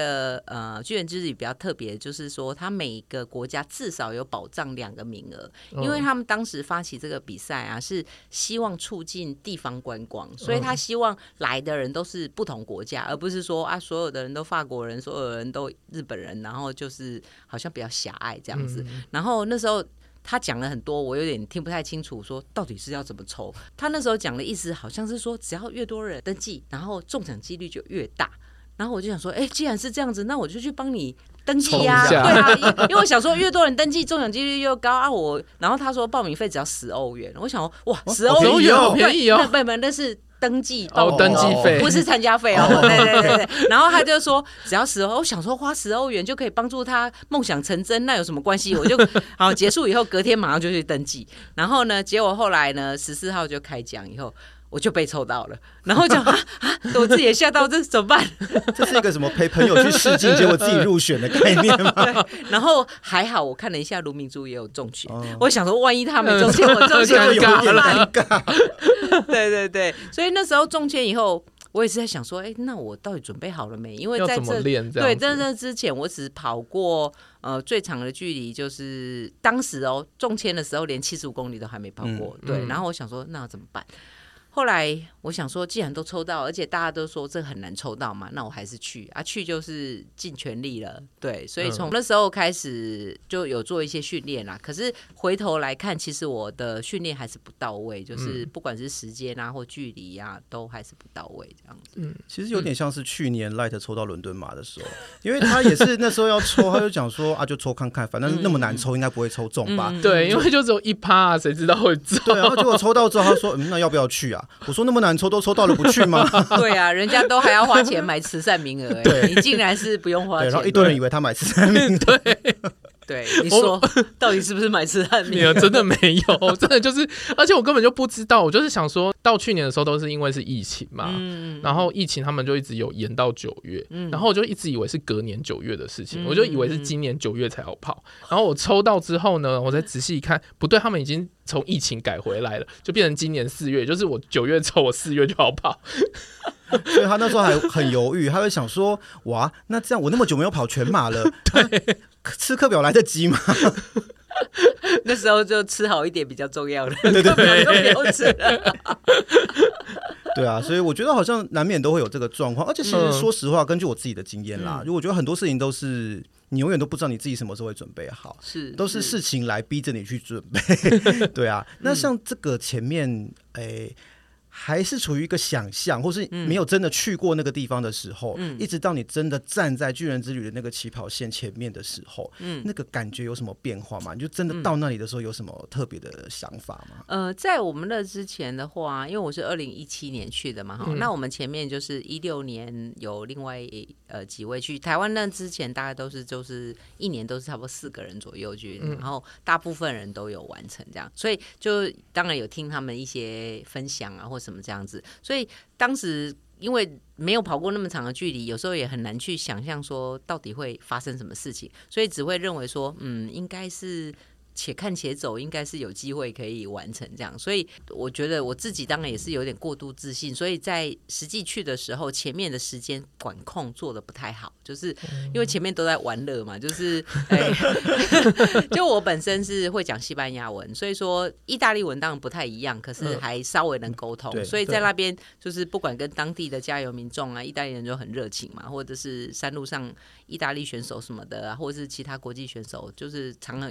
呃巨人之旅比较特别，就是说他每一个国家至少有保障两个名额，因为他们当时发起这个比赛啊，是希望促进地方观光，所以他希望来的人都是不同国家，而不是说啊所有的人都法国人，所有的人都日本人，然后就是好像比较狭隘这样子，然后那时候。他讲了很多，我有点听不太清楚，说到底是要怎么抽？他那时候讲的意思好像是说，只要越多人登记，然后中奖几率就越大。然后我就想说，哎，既然是这样子，那我就去帮你登记呀。对啊，因为我想说，越多人登记，中奖几率越高啊。我，然后他说报名费只要十欧元，我想说，哇，十欧元好便宜哦。不不，那是。登记哦，登记费不是参加费哦。对对对对，然后他就说，只要十欧，我想说花十欧元就可以帮助他梦想成真，那有什么关系？我就好结束以后，隔天马上就去登记。然后呢，结果后来呢，十四号就开奖以后。我就被抽到了，然后就 啊啊，我自己也吓到，这怎么办？这是一个什么 陪朋友去试镜，结果自己入选的概念吗？对，然后还好，我看了一下卢明珠也有中签，哦、我想说，万一他没中签，我中签就有点尴尬。对对对，所以那时候中签以后，我也是在想说，哎，那我到底准备好了没？因为在这，这对在这之前，我只跑过呃最长的距离，就是当时哦中签的时候，连七十五公里都还没跑过。嗯、对，然后我想说，那要怎么办？后来我想说，既然都抽到，而且大家都说这很难抽到嘛，那我还是去啊，去就是尽全力了。对，所以从那时候开始就有做一些训练啦。可是回头来看，其实我的训练还是不到位，就是不管是时间啊或距离啊，都还是不到位这样子。嗯，其实有点像是去年 Light 抽到伦敦马的时候，因为他也是那时候要抽，他就讲说啊，就抽看看，反正那么难抽，应该不会抽中吧？对，因为就只有一趴，谁知道会中？对，然后结果抽到之后，他说，嗯，那要不要去啊？我说那么难抽都抽到了，不去吗？对啊，人家都还要花钱买慈善名额，对，你竟然是不用花钱。然后一堆人以为他买慈善名额，对。对，你说到底是不是买吃汉米？真的没有，真的就是，而且我根本就不知道。我就是想说到去年的时候，都是因为是疫情嘛，嗯、然后疫情他们就一直有延到九月，嗯、然后我就一直以为是隔年九月的事情，嗯、我就以为是今年九月才要跑。嗯、然后我抽到之后呢，我再仔细一看，不对，他们已经从疫情改回来了，就变成今年四月，就是我九月抽，我四月就要跑。所以他那时候还很犹豫，他会想说：哇，那这样我那么久没有跑全马了，对。吃课表来得及吗？那时候就吃好一点比较重要了。对对对，都没有吃了。对啊，所以我觉得好像难免都会有这个状况。而且其实说实话，根据我自己的经验啦，因为、嗯、我觉得很多事情都是你永远都不知道你自己什么时候会准备好，是都是事情来逼着你去准备。对啊，那像这个前面诶。欸还是处于一个想象，或是没有真的去过那个地方的时候，嗯、一直到你真的站在巨人之旅的那个起跑线前面的时候，嗯、那个感觉有什么变化吗？你就真的到那里的时候有什么特别的想法吗？呃，在我们那之前的话，因为我是二零一七年去的嘛，哈、嗯，那我们前面就是一六年有另外呃几位去台湾，那之前大概都是就是一年都是差不多四个人左右去，嗯、然后大部分人都有完成这样，所以就当然有听他们一些分享啊，或怎么这样子，所以当时因为没有跑过那么长的距离，有时候也很难去想象说到底会发生什么事情，所以只会认为说，嗯，应该是。且看且走，应该是有机会可以完成这样，所以我觉得我自己当然也是有点过度自信，所以在实际去的时候，前面的时间管控做的不太好，就是因为前面都在玩乐嘛，就是哎，就我本身是会讲西班牙文，所以说意大利文当然不太一样，可是还稍微能沟通，所以在那边就是不管跟当地的加油民众啊，意大利人就很热情嘛，或者是山路上意大利选手什么的啊，或者是其他国际选手，就是常常。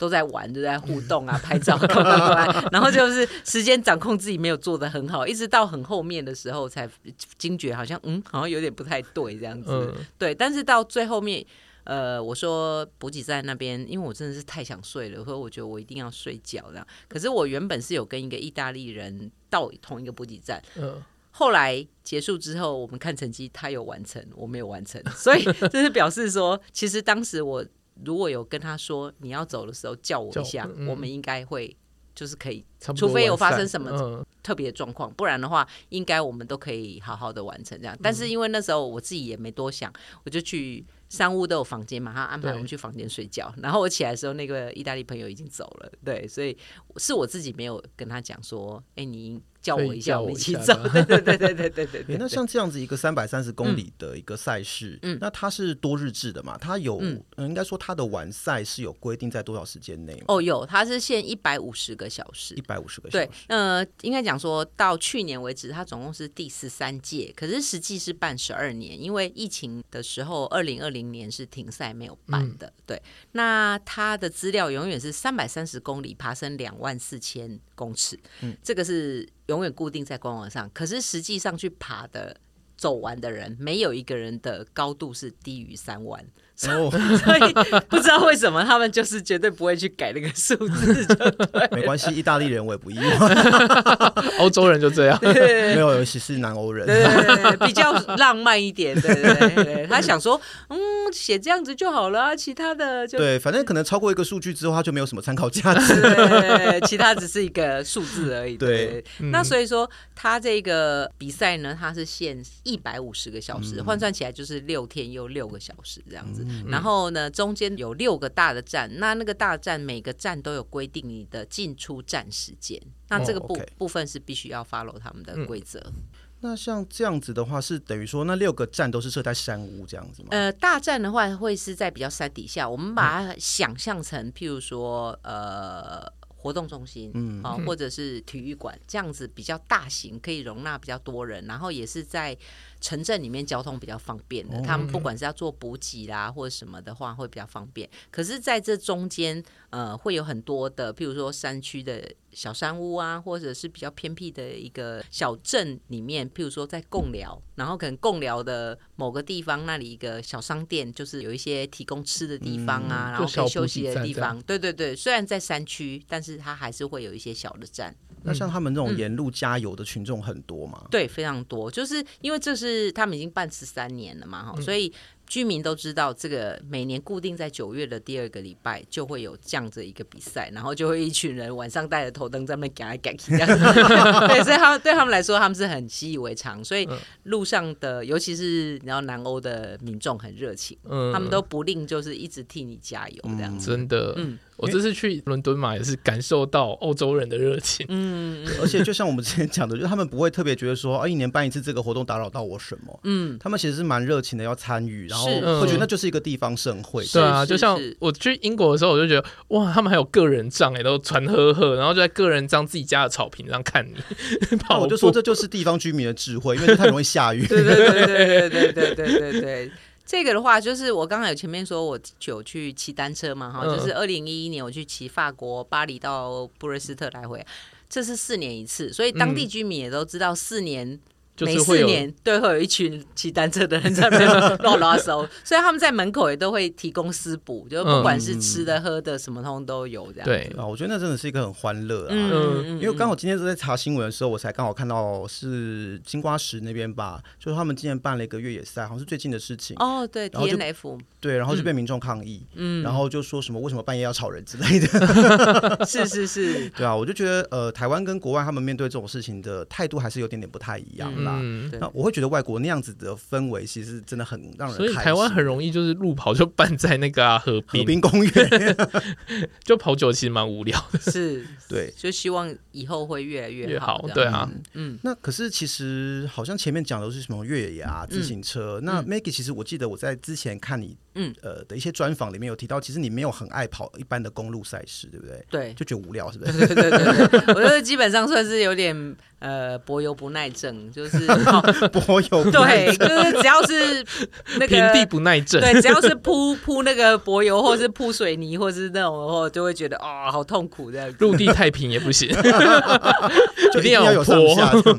都在玩，都在互动啊，拍照，然后就是时间掌控自己没有做的很好，一直到很后面的时候才惊觉，好像嗯，好像有点不太对这样子。嗯、对，但是到最后面，呃，我说补给站那边，因为我真的是太想睡了，所以我觉得我一定要睡觉这样。可是我原本是有跟一个意大利人到同一个补给站，嗯，后来结束之后，我们看成绩，他有完成，我没有完成，所以 这是表示说，其实当时我。如果有跟他说你要走的时候叫我一下，嗯、我们应该会就是可以，除非有发生什么特别的状况，嗯、不然的话，应该我们都可以好好的完成这样。但是因为那时候我自己也没多想，我就去山屋都有房间嘛，他安排我们去房间睡觉。然后我起来的时候，那个意大利朋友已经走了，对，所以是我自己没有跟他讲说，哎、欸，你。叫我一下，我一起走。对对对对对对对。那像这样子一个三百三十公里的一个赛事，嗯，那它是多日制的嘛？它有，嗯，应该说它的完赛是有规定在多少时间内？哦，有，它是限一百五十个小时。一百五十个小时。对，呃，应该讲说到去年为止，它总共是第十三届，可是实际是办十二年，因为疫情的时候，二零二零年是停赛没有办的。对，那它的资料永远是三百三十公里，爬升两万四千公尺。嗯，这个是。永远固定在官网上，可是实际上去爬的、走完的人，没有一个人的高度是低于三万。哦，所以不知道为什么他们就是绝对不会去改那个数字，就对。没关系，意大利人我也不意外，欧洲人就这样，没有，尤其是南欧人，对对对，比较浪漫一点，对对对，他想说，嗯，写这样子就好了，其他的就对，反正可能超过一个数据之后，他就没有什么参考价值，对，其他只是一个数字而已，对。那所以说，他这个比赛呢，他是限一百五十个小时，换算起来就是六天又六个小时这样子。然后呢，中间有六个大的站，那那个大站每个站都有规定你的进出站时间，那这个部、oh, okay. 部分是必须要 follow 他们的规则。嗯、那像这样子的话，是等于说那六个站都是设在山屋这样子吗？呃，大站的话会是在比较山底下，我们把它想象成，譬如说，呃。活动中心，嗯，啊，或者是体育馆这样子比较大型，可以容纳比较多人，然后也是在城镇里面交通比较方便的。他们不管是要做补给啦或者什么的话，会比较方便。可是在这中间，呃，会有很多的，譬如说山区的小山屋啊，或者是比较偏僻的一个小镇里面，譬如说在贡寮，然后可能贡寮的某个地方那里一个小商店，就是有一些提供吃的地方啊，然后可以休息的地方。对对对，虽然在山区，但是。它还是会有一些小的站。那像他们这种沿路加油的群众很多吗？嗯？对，非常多。就是因为这是他们已经办十三年了嘛，哈、嗯，所以。居民都知道，这个每年固定在九月的第二个礼拜就会有这样子一个比赛，然后就会一群人晚上带着头灯在那边赶来赶去这样子。对，所以他们对他们来说，他们是很习以为常。所以路上的，尤其是然后南欧的民众很热情，嗯，他们都不吝就是一直替你加油这样子。真的，嗯，我这次去伦敦嘛，也是感受到欧洲人的热情。嗯，而且就像我们之前讲的，就是他们不会特别觉得说，啊，一年办一次这个活动打扰到我什么。嗯，他们其实是蛮热情的，要参与，然后。是，我觉得那就是一个地方盛会。对啊，就像我去英国的时候，我就觉得哇，他们还有个人帐哎，都传呵呵，然后就在个人帐自己家的草坪上看你。我就说这就是地方居民的智慧，因为太容易下雨。对对对对对对对对对对。这个的话，就是我刚刚有前面说我有去骑单车嘛哈，就是二零一一年我去骑法国巴黎到布瑞斯特来回，这是四年一次，所以当地居民也都知道四年。每四年都会有一群骑单车的人在那边 乱拉手，所以他们在门口也都会提供私补，就不管是吃的喝的什么通都有这样。对啊，我觉得那真的是一个很欢乐啊。嗯，因为刚好今天在查新闻的时候，我才刚好看到是金瓜石那边吧，就是他们今年办了一个越野赛，好像是最近的事情。哦，对，DNF。对，然后就被民众抗议，嗯，然后就说什么为什么半夜要吵人之类的。是是是。对啊，我就觉得呃，台湾跟国外他们面对这种事情的态度还是有点点不太一样啦。嗯，那我会觉得外国那样子的氛围其实真的很让人。所以台湾很容易就是路跑就办在那个、啊、河滨河滨公园，就跑久其实蛮无聊的。是，对，就希望以后会越来越好。对啊，嗯。那可是其实好像前面讲的都是什么越野啊、自行车。嗯、那 Maggie，其实我记得我在之前看你嗯呃的一些专访里面有提到，其实你没有很爱跑一般的公路赛事，对不对？对，就觉得无聊，是不是？对对对对，我觉得基本上算是有点。呃，柏油不耐症就是 柏油，对，就是只要是那个平地不耐震，对，只要是铺铺那个柏油，或是铺水泥，或是那种的话，就会觉得啊、哦，好痛苦这样。陆地太平也不行，就一定要有坡。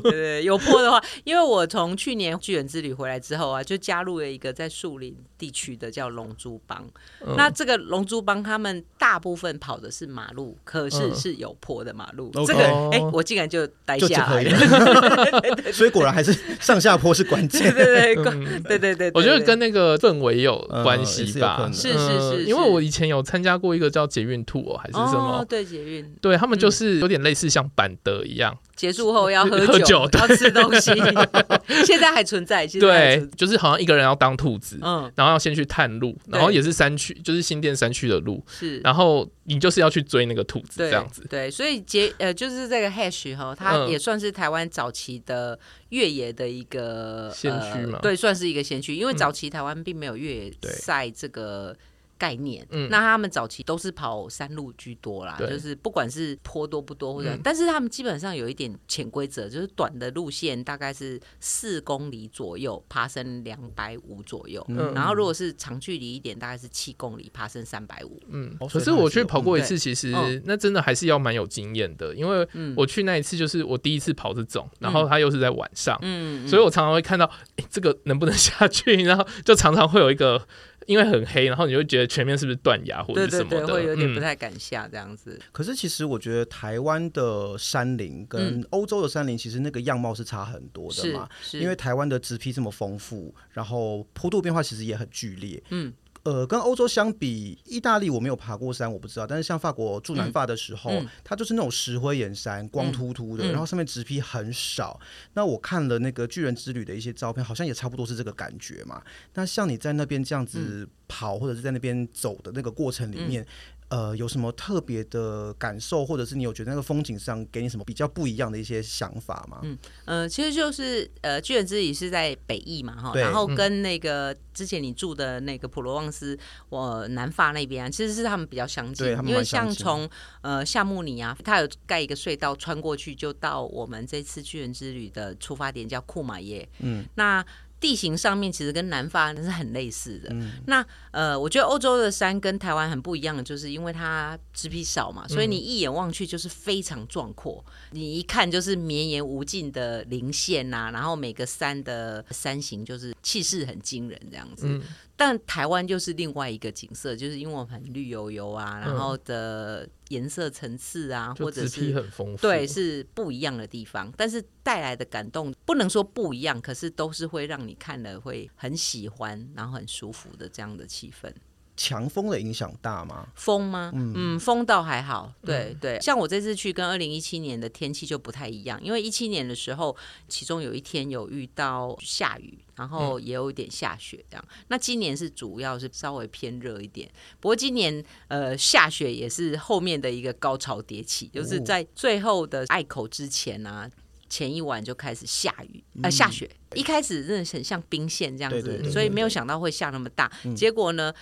对对，有坡的话，因为我从去年巨人之旅回来之后啊，就加入了一个在树林地区的叫龙珠帮。嗯、那这个龙珠帮他们大部分跑的是马路，可是是有坡的马路。嗯、这个哎、欸，我竟然就待下。所以果然还是上下坡是关键。对对对，对对对，我觉得跟那个氛围有关系吧。是是是，因为我以前有参加过一个叫捷运兔哦，还是什么？对捷运，对他们就是有点类似像板德一样，结束后要喝酒，要吃东西。现在还存在，对，就是好像一个人要当兔子，嗯，然后要先去探路，然后也是山区，就是新店山区的路，是，然后你就是要去追那个兔子，这样子。对，所以结呃，就是这个 Hash 哈，它也算。是台湾早期的越野的一个先驱嘛？对，算是一个先驱，因为早期台湾并没有越野赛这个概念。嗯，那他们早期都是跑山路居多啦，就是不管是坡多不多或者，但是他们基本上有一点潜规则，就是短的路线大概是四公里左右，爬升两百五左右。嗯，然后如果是长距离一点，大概是七公里，爬升三百五。嗯，可是我去跑过一次，其实那真的还是要蛮有经验的，因为我去那一次就是我第一次跑这种，然后他又是在晚上，嗯，所以我常常会看到，哎，这个能不能下去？然后就常常会有一个。因为很黑，然后你就觉得前面是不是断崖或者什么的，对对对，会有点不太敢下这样子。嗯、可是其实我觉得台湾的山林跟欧洲的山林其实那个样貌是差很多的嘛，是，是。因为台湾的植被这么丰富，然后坡度变化其实也很剧烈，嗯。呃，跟欧洲相比，意大利我没有爬过山，我不知道。但是像法国住南法的时候，嗯嗯、它就是那种石灰岩山，光秃秃的，嗯、然后上面植被很少。嗯、那我看了那个巨人之旅的一些照片，好像也差不多是这个感觉嘛。那像你在那边这样子跑，或者是在那边走的那个过程里面。嗯呃，有什么特别的感受，或者是你有觉得那个风景上给你什么比较不一样的一些想法吗？嗯呃，其实就是呃，巨人之旅是在北翼嘛，哈，然后跟那个之前你住的那个普罗旺斯，我南法那边啊，其实是他们比较相近，因为像从呃夏慕尼啊，它有盖一个隧道穿过去，就到我们这次巨人之旅的出发点叫库马耶，嗯，那。地形上面其实跟南法是很类似的。嗯、那呃，我觉得欧洲的山跟台湾很不一样的，就是因为它植被少嘛，所以你一眼望去就是非常壮阔，嗯、你一看就是绵延无尽的零线呐、啊，然后每个山的山形就是气势很惊人这样子。嗯但台湾就是另外一个景色，就是因为我们很绿油油啊，然后的颜色层次啊，或者是很丰富，对，是不一样的地方。但是带来的感动不能说不一样，可是都是会让你看了会很喜欢，然后很舒服的这样的气氛。强风的影响大吗？风吗？嗯，嗯，风倒还好。对、嗯、对，像我这次去跟二零一七年的天气就不太一样，因为一七年的时候，其中有一天有遇到下雨，然后也有一点下雪这样。嗯、那今年是主要是稍微偏热一点，不过今年呃下雪也是后面的一个高潮迭起，就是在最后的隘口之前啊，前一晚就开始下雨呃下雪，嗯、一开始真的很像冰线这样子，对对对对对，所以没有想到会下那么大，嗯、结果呢？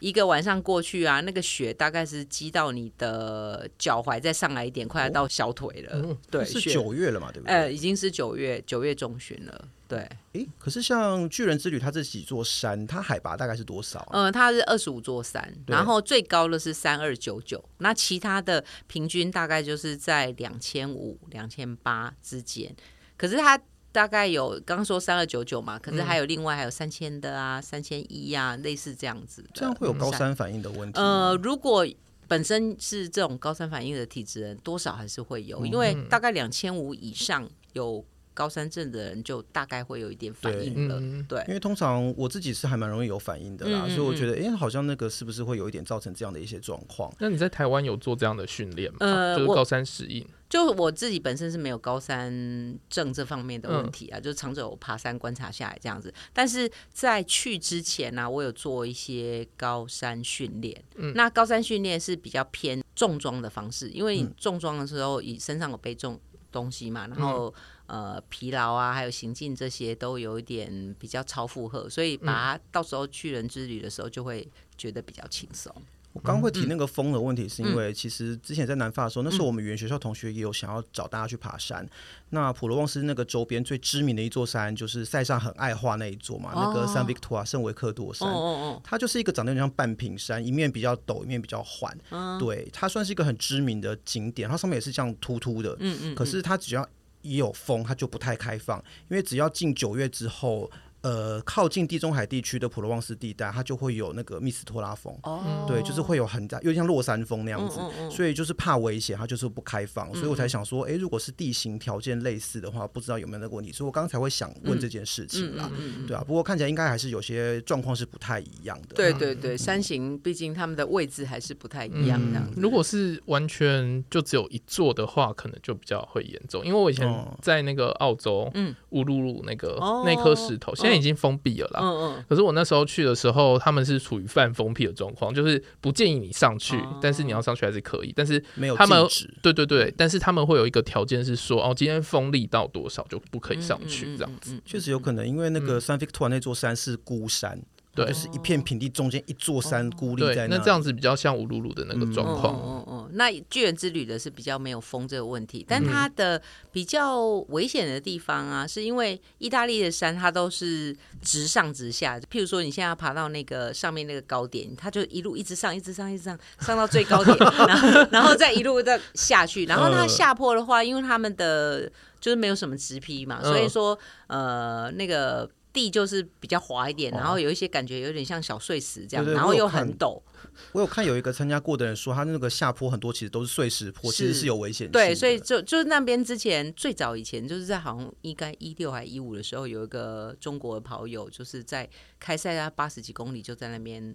一个晚上过去啊，那个雪大概是积到你的脚踝，再上来一点，快要到小腿了。哦、对，是九月了嘛？对不对？呃，已经是九月九月中旬了。对，哎，可是像巨人之旅，它这几座山，它海拔大概是多少、啊？嗯、呃，它是二十五座山，然后最高的是三二九九，那其他的平均大概就是在两千五、两千八之间。可是它。大概有刚刚说三二九九嘛，可是还有另外还有三千的啊，三千一啊，类似这样子。这样会有高山反应的问题。呃，如果本身是这种高山反应的体质人，多少还是会有，因为大概两千五以上有。高山症的人就大概会有一点反应了，对，对，因为通常我自己是还蛮容易有反应的啦，嗯嗯嗯，所以我觉得，哎、欸，好像那个是不是会有一点造成这样的一些状况？那你在台湾有做这样的训练吗？呃，就是高山适应。就我自己本身是没有高山症这方面的问题啊，嗯、就长久爬山观察下来这样子。但是在去之前呢、啊，我有做一些高山训练。嗯，那高山训练是比较偏重装的方式，因为你重装的时候，你身上有背重东西嘛，然后。呃，疲劳啊，还有行进这些都有一点比较超负荷，所以把它到时候去人之旅的时候就会觉得比较轻松。我刚会提那个风的问题，是因为其实之前在南法的时候，那时候我们语言学校同学也有想要找大家去爬山。那普罗旺斯那个周边最知名的一座山，就是塞尚很爱画那一座嘛，那个圣维克托圣维克多山。它就是一个长得有点像半屏山，一面比较陡，一面比较缓。对，它算是一个很知名的景点，它上面也是这样突突的。嗯嗯。可是它只要也有风，它就不太开放，因为只要进九月之后。呃，靠近地中海地区的普罗旺斯地带，它就会有那个密斯托拉风，哦、对，就是会有很大，有点像落山风那样子，嗯嗯嗯、所以就是怕危险，它就是不开放，所以我才想说，哎、欸，如果是地形条件类似的话，不知道有没有那个问题，所以我刚刚才会想问这件事情啦，嗯嗯嗯嗯、对啊，不过看起来应该还是有些状况是不太一样。的，对对对，山形毕竟他们的位置还是不太一样这样子、嗯、如果是完全就只有一座的话，可能就比较会严重，因为我以前在那个澳洲，嗯，乌鲁鲁那个、哦、那颗石头，现在已经封闭了。嗯嗯，可是我那时候去的时候，他们是处于半封闭的状况，就是不建议你上去，但是你要上去还是可以，但是没有他们，对对对，但是他们会有一个条件是说，哦，今天风力到多少就不可以上去，这样子，确实有可能，因为那个三 v i c t o r 那座山是孤山。对，就是一片平地，中间一座山孤立在那。那这样子比较像乌鲁鲁的那个状况。哦哦哦，那巨人之旅的是比较没有风这个问题，但它的比较危险的地方啊，是因为意大利的山它都是直上直下。譬如说，你现在要爬到那个上面那个高点，它就一路一直上，一直上，一直上，上到最高点，然后然后再一路再下去。然后它下坡的话，因为他们的就是没有什么直批嘛，所以说呃那个。地就是比较滑一点，然后有一些感觉有点像小碎石这样，然后又很陡。我有看有一个参加过的人说，他那个下坡很多其实都是碎石坡，其实是有危险性。对，所以就就是那边之前最早以前就是在好像应该一六还一五的时候，有一个中国的跑友就是在开赛啊八十几公里就在那边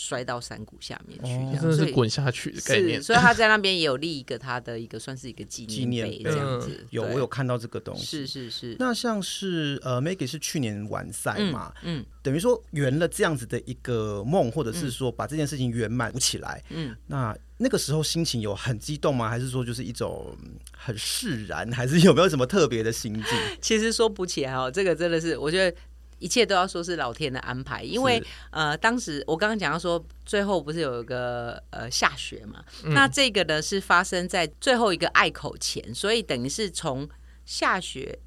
摔到山谷下面去，哦、真的是滚下去的概念。所以他在那边也有立一个他的一个算是一个纪念碑这样子。有我有看到这个东西，是是是。那像是呃，Maggie 是去年完赛嘛，嗯，嗯等于说圆了这样子的一个梦，或者是说把这件事情圆满起来，嗯，那那个时候心情有很激动吗？还是说就是一种很释然？还是有没有什么特别的心境？其实说不起来哦，这个真的是我觉得。一切都要说是老天的安排，因为呃，当时我刚刚讲到说，最后不是有一个呃下雪嘛？嗯、那这个呢是发生在最后一个隘口前，所以等于是从下雪。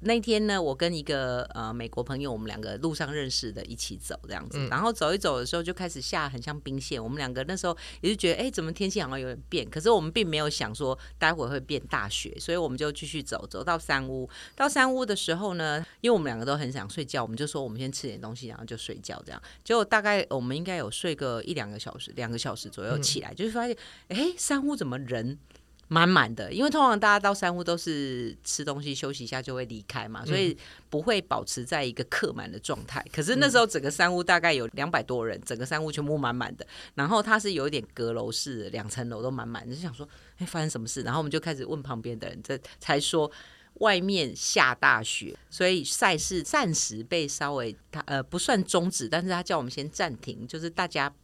那天呢，我跟一个呃美国朋友，我们两个路上认识的，一起走这样子，嗯、然后走一走的时候就开始下很像冰线。我们两个那时候也是觉得，哎，怎么天气好像有点变？可是我们并没有想说待会会变大雪，所以我们就继续走，走到山屋。到山屋的时候呢，因为我们两个都很想睡觉，我们就说我们先吃点东西，然后就睡觉。这样，结果大概我们应该有睡个一两个小时，两个小时左右起来，嗯、就是发现，哎，山屋怎么人？满满的，因为通常大家到山屋都是吃东西休息一下就会离开嘛，所以不会保持在一个客满的状态。可是那时候整个山屋大概有两百多人，整个山屋全部满满的。然后它是有一点阁楼式，两层楼都满满，就想说，哎，发生什么事？然后我们就开始问旁边的人，这才说外面下大雪，所以赛事暂时被稍微他呃不算终止，但是他叫我们先暂停，就是大家。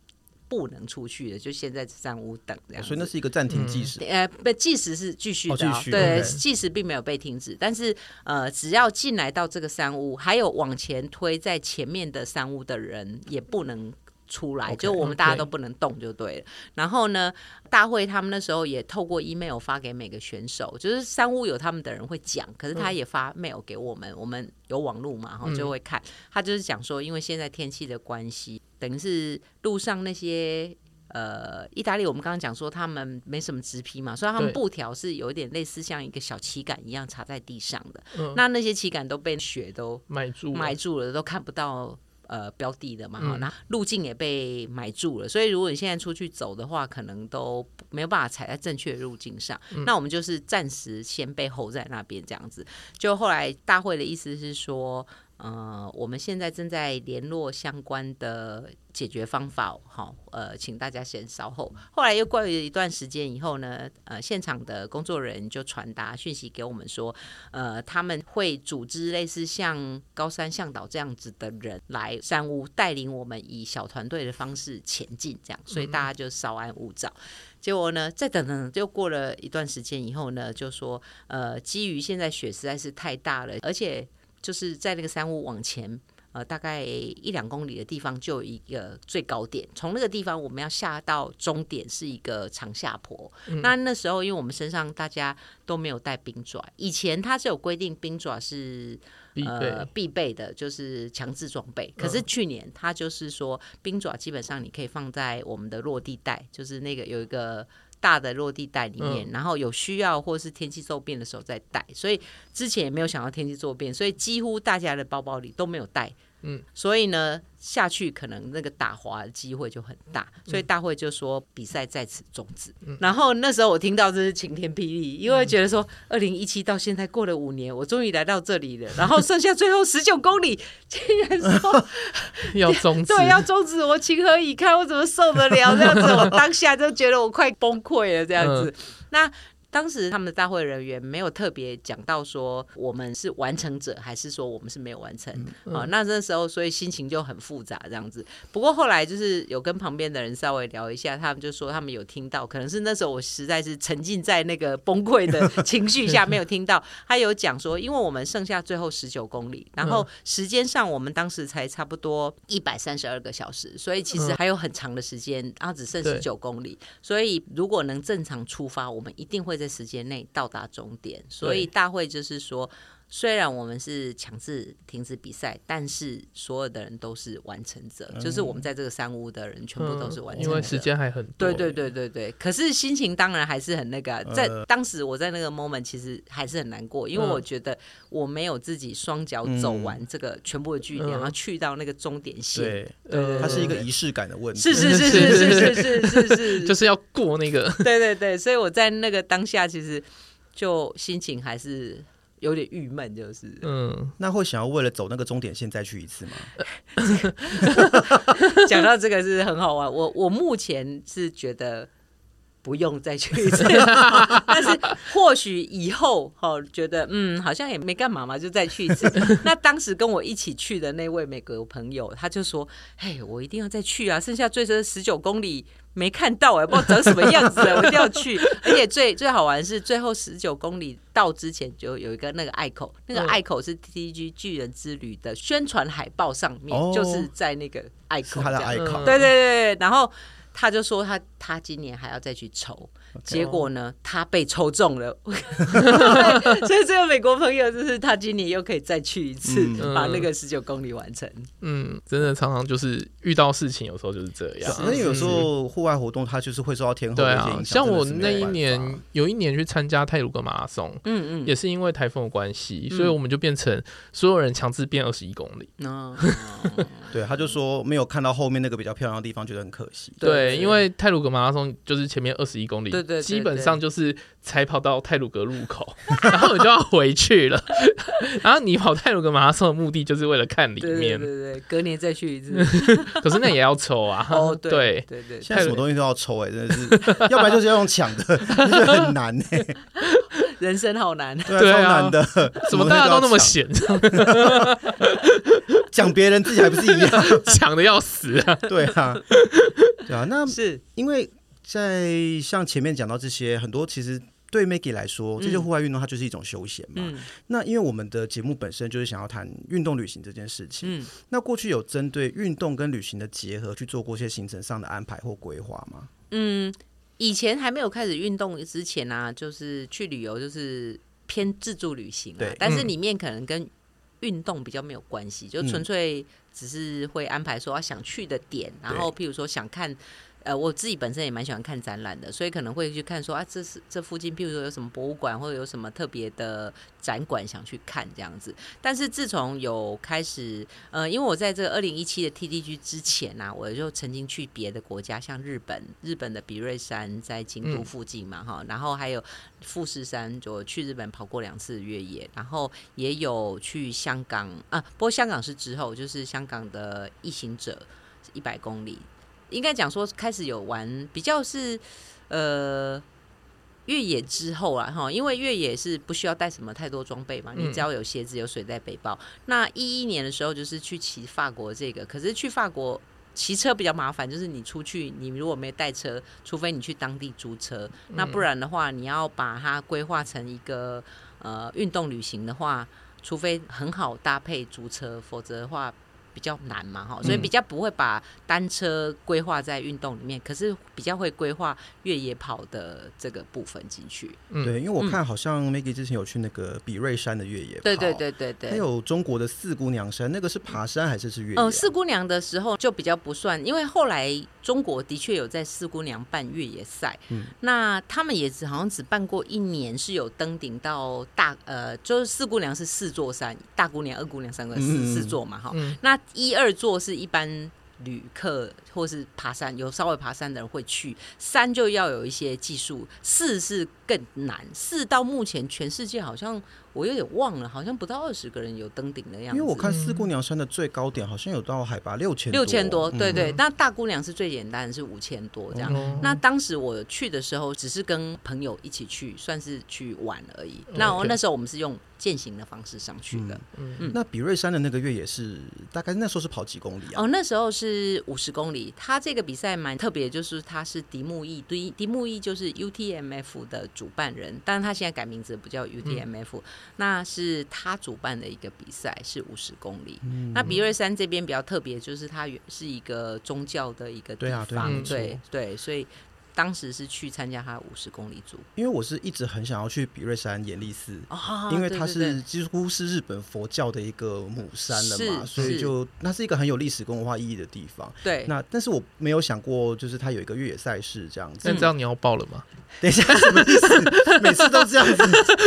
不能出去的，就先在山屋等这样。所以那是一个暂停计时。嗯、呃，不，计时是继续的、哦，哦、对，计时并没有被停止。但是呃，只要进来到这个山屋，还有往前推在前面的山屋的人也不能出来，Okay, 就我们大家都不能动就对了。然后呢，大会他们那时候也透过 email 发给每个选手，就是三屋有他们的人会讲，可是他也发 mail 给我们，嗯、我们有网络嘛，然后就会看。嗯、他就是讲说，因为现在天气的关系。等于是路上那些呃，意大利我们刚刚讲说他们没什么直批嘛，所以他们布条是有一点类似像一个小旗杆一样插在地上的。嗯、那那些旗杆都被雪都埋住埋住了，都看不到呃标的的嘛。嗯、那路径也被买住了，所以如果你现在出去走的话，可能都没有办法踩在正确的路径上。嗯、那我们就是暂时先被 hold 在那边这样子。就后来大会的意思是说。呃，我们现在正在联络相关的解决方法，好，呃，请大家先稍后。后来又过了一段时间以后呢，呃，现场的工作人员就传达讯息给我们说，呃，他们会组织类似像高山向导这样子的人来山屋带领我们以小团队的方式前进，这样，所以大家就稍安勿躁。结果呢，再等等，就过了一段时间以后呢，就说，呃，基于现在雪实在是太大了，而且。就是在那个山屋往前，呃，大概一两公里的地方就有一个最高点。从那个地方我们要下到终点是一个长下坡。嗯、那那时候因为我们身上大家都没有带冰爪，以前它是有规定冰爪是必备呃必备的，就是强制装备。可是去年它就是说冰爪基本上你可以放在我们的落地带，就是那个有一个。大的落地袋里面，然后有需要或是天气骤变的时候再带，所以之前也没有想到天气骤变，所以几乎大家的包包里都没有带。嗯，所以呢，下去可能那个打滑的机会就很大，所以大会就说比赛在此终止。嗯、然后那时候我听到这是晴天霹雳，因为觉得说二零一七到现在过了五年，我终于来到这里了，然后剩下最后十九公里，竟然说 要终止，对，要终止，我情何以堪？我怎么受得了这样子？我当下就觉得我快崩溃了这样子。嗯、那。当时他们的大会人员没有特别讲到说我们是完成者，还是说我们是没有完成啊、嗯嗯哦？那那时候所以心情就很复杂这样子。不过后来就是有跟旁边的人稍微聊一下，他们就说他们有听到，可能是那时候我实在是沉浸在那个崩溃的 情绪下没有听到。他有讲说，因为我们剩下最后十九公里，然后时间上我们当时才差不多一百三十二个小时，所以其实还有很长的时间，然后只剩十九公里。所以如果能正常出发，我们一定会。在时间内到达终点，所以大会就是说。虽然我们是强制停止比赛，但是所有的人都是完成者，嗯、就是我们在这个三屋的人全部都是完成者。嗯、因为时间还很多。对对对对对。可是心情当然还是很那个、啊，在当时我在那个 moment 其实还是很难过，因为我觉得我没有自己双脚走完这个全部的距离，嗯、然后去到那个终点线。对，对它是一个仪式感的问题。是是是是是是是是是，就是要过那个。对对对，所以我在那个当下其实就心情还是。有点郁闷，就是嗯，那会想要为了走那个终点线再去一次吗？讲到这个是很好玩，我我目前是觉得。不用再去一次，但是或许以后哦，觉得嗯，好像也没干嘛嘛，就再去一次。那当时跟我一起去的那位美国朋友，他就说：“嘿，我一定要再去啊！剩下最深十九公里没看到，哎，不知道长什么样子，我一定要去。而且最最好玩是，最后十九公里到之前，就有一个那个隘口，那个隘口是 TTG 巨人之旅的宣传海报上面，哦、就是在那个隘口，他的隘口，对对对，然后。他就说他他今年还要再去抽。结果呢，他被抽中了，所以这个美国朋友就是他今年又可以再去一次，把那个十九公里完成。嗯，真的常常就是遇到事情，有时候就是这样。那有时候户外活动，它就是会受到天候的影响。像我那一年有一年去参加泰鲁格马拉松，嗯嗯，也是因为台风的关系，所以我们就变成所有人强制变二十一公里。对，他就说没有看到后面那个比较漂亮的地方，觉得很可惜。对，因为泰鲁格马拉松就是前面二十一公里。对对，基本上就是才跑到泰鲁格路口，然后我就要回去了。然后你跑泰鲁格马拉松的目的就是为了看里面，对对对，隔年再去一次。可是那也要抽啊！哦，对对对，现在什么东西都要抽哎，真的是，要不然就是要用抢的，很难哎。人生好难，对啊，超难的，怎么大家都那么闲？讲别人自己还不是一样，抢的要死啊！对啊，对啊，那是因为。在像前面讲到这些，很多其实对 Maggie 来说，这些户外运动它就是一种休闲嘛。嗯、那因为我们的节目本身就是想要谈运动旅行这件事情。嗯、那过去有针对运动跟旅行的结合去做过一些行程上的安排或规划吗？嗯，以前还没有开始运动之前呢、啊，就是去旅游就是偏自助旅行啊。对，但是里面可能跟运动比较没有关系，嗯、就纯粹只是会安排说想去的点，然后譬如说想看。呃，我自己本身也蛮喜欢看展览的，所以可能会去看说啊，这是这附近，譬如说有什么博物馆或者有什么特别的展馆想去看这样子。但是自从有开始，呃，因为我在这个二零一七的 TDG 之前呢、啊，我就曾经去别的国家，像日本，日本的比瑞山在京都附近嘛，哈、嗯，然后还有富士山，就去日本跑过两次越野，然后也有去香港啊，不过香港是之后，就是香港的异行者一百公里。应该讲说，开始有玩比较是呃越野之后啊，哈，因为越野是不需要带什么太多装备嘛，你只要有鞋子、有水袋、背包。嗯、那一一年的时候，就是去骑法国这个，可是去法国骑车比较麻烦，就是你出去，你如果没带车，除非你去当地租车，那不然的话，你要把它规划成一个呃运动旅行的话，除非很好搭配租车，否则的话。比较难嘛，哈，所以比较不会把单车规划在运动里面，嗯、可是比较会规划越野跑的这个部分进去。嗯、对，因为我看好像 Maggie 之前有去那个比瑞山的越野跑，对对对对对，还有中国的四姑娘山，那个是爬山还是是越野？嗯、呃，四姑娘的时候就比较不算，因为后来中国的确有在四姑娘办越野赛，嗯，那他们也只好像只办过一年，是有登顶到大呃，就是四姑娘是四座山，大姑娘、二姑娘、三个四、嗯、四座嘛，哈，嗯、那。一二座是一般旅客或是爬山有稍微爬山的人会去，山就要有一些技术，四是更难，四到目前全世界好像。我有点忘了，好像不到二十个人有登顶的样子。因为我看四姑娘山的最高点好像有到海拔六千六千多，对对。那大姑娘是最简单的，是五千多这样。那当时我去的时候，只是跟朋友一起去，算是去玩而已。那我那时候我们是用践行的方式上去的。嗯嗯。那比瑞山的那个越野是大概那时候是跑几公里啊？哦，那时候是五十公里。他这个比赛蛮特别，就是他是迪木易，迪迪木易就是 UTMF 的主办人，但是他现在改名字不叫 UTMF。那是他主办的一个比赛，是五十公里。嗯、那比瑞山这边比较特别，就是它是一个宗教的一个地方，对啊，对对，对，所以。当时是去参加他五十公里组，因为我是一直很想要去比瑞山延历寺，哦、因为它是几乎是日本佛教的一个母山了嘛，所以就那是一个很有历史跟文化意义的地方。对，那但是我没有想过，就是它有一个越野赛事这样子。那这样你要报了吗？等一下，什么意思？每次都这样子。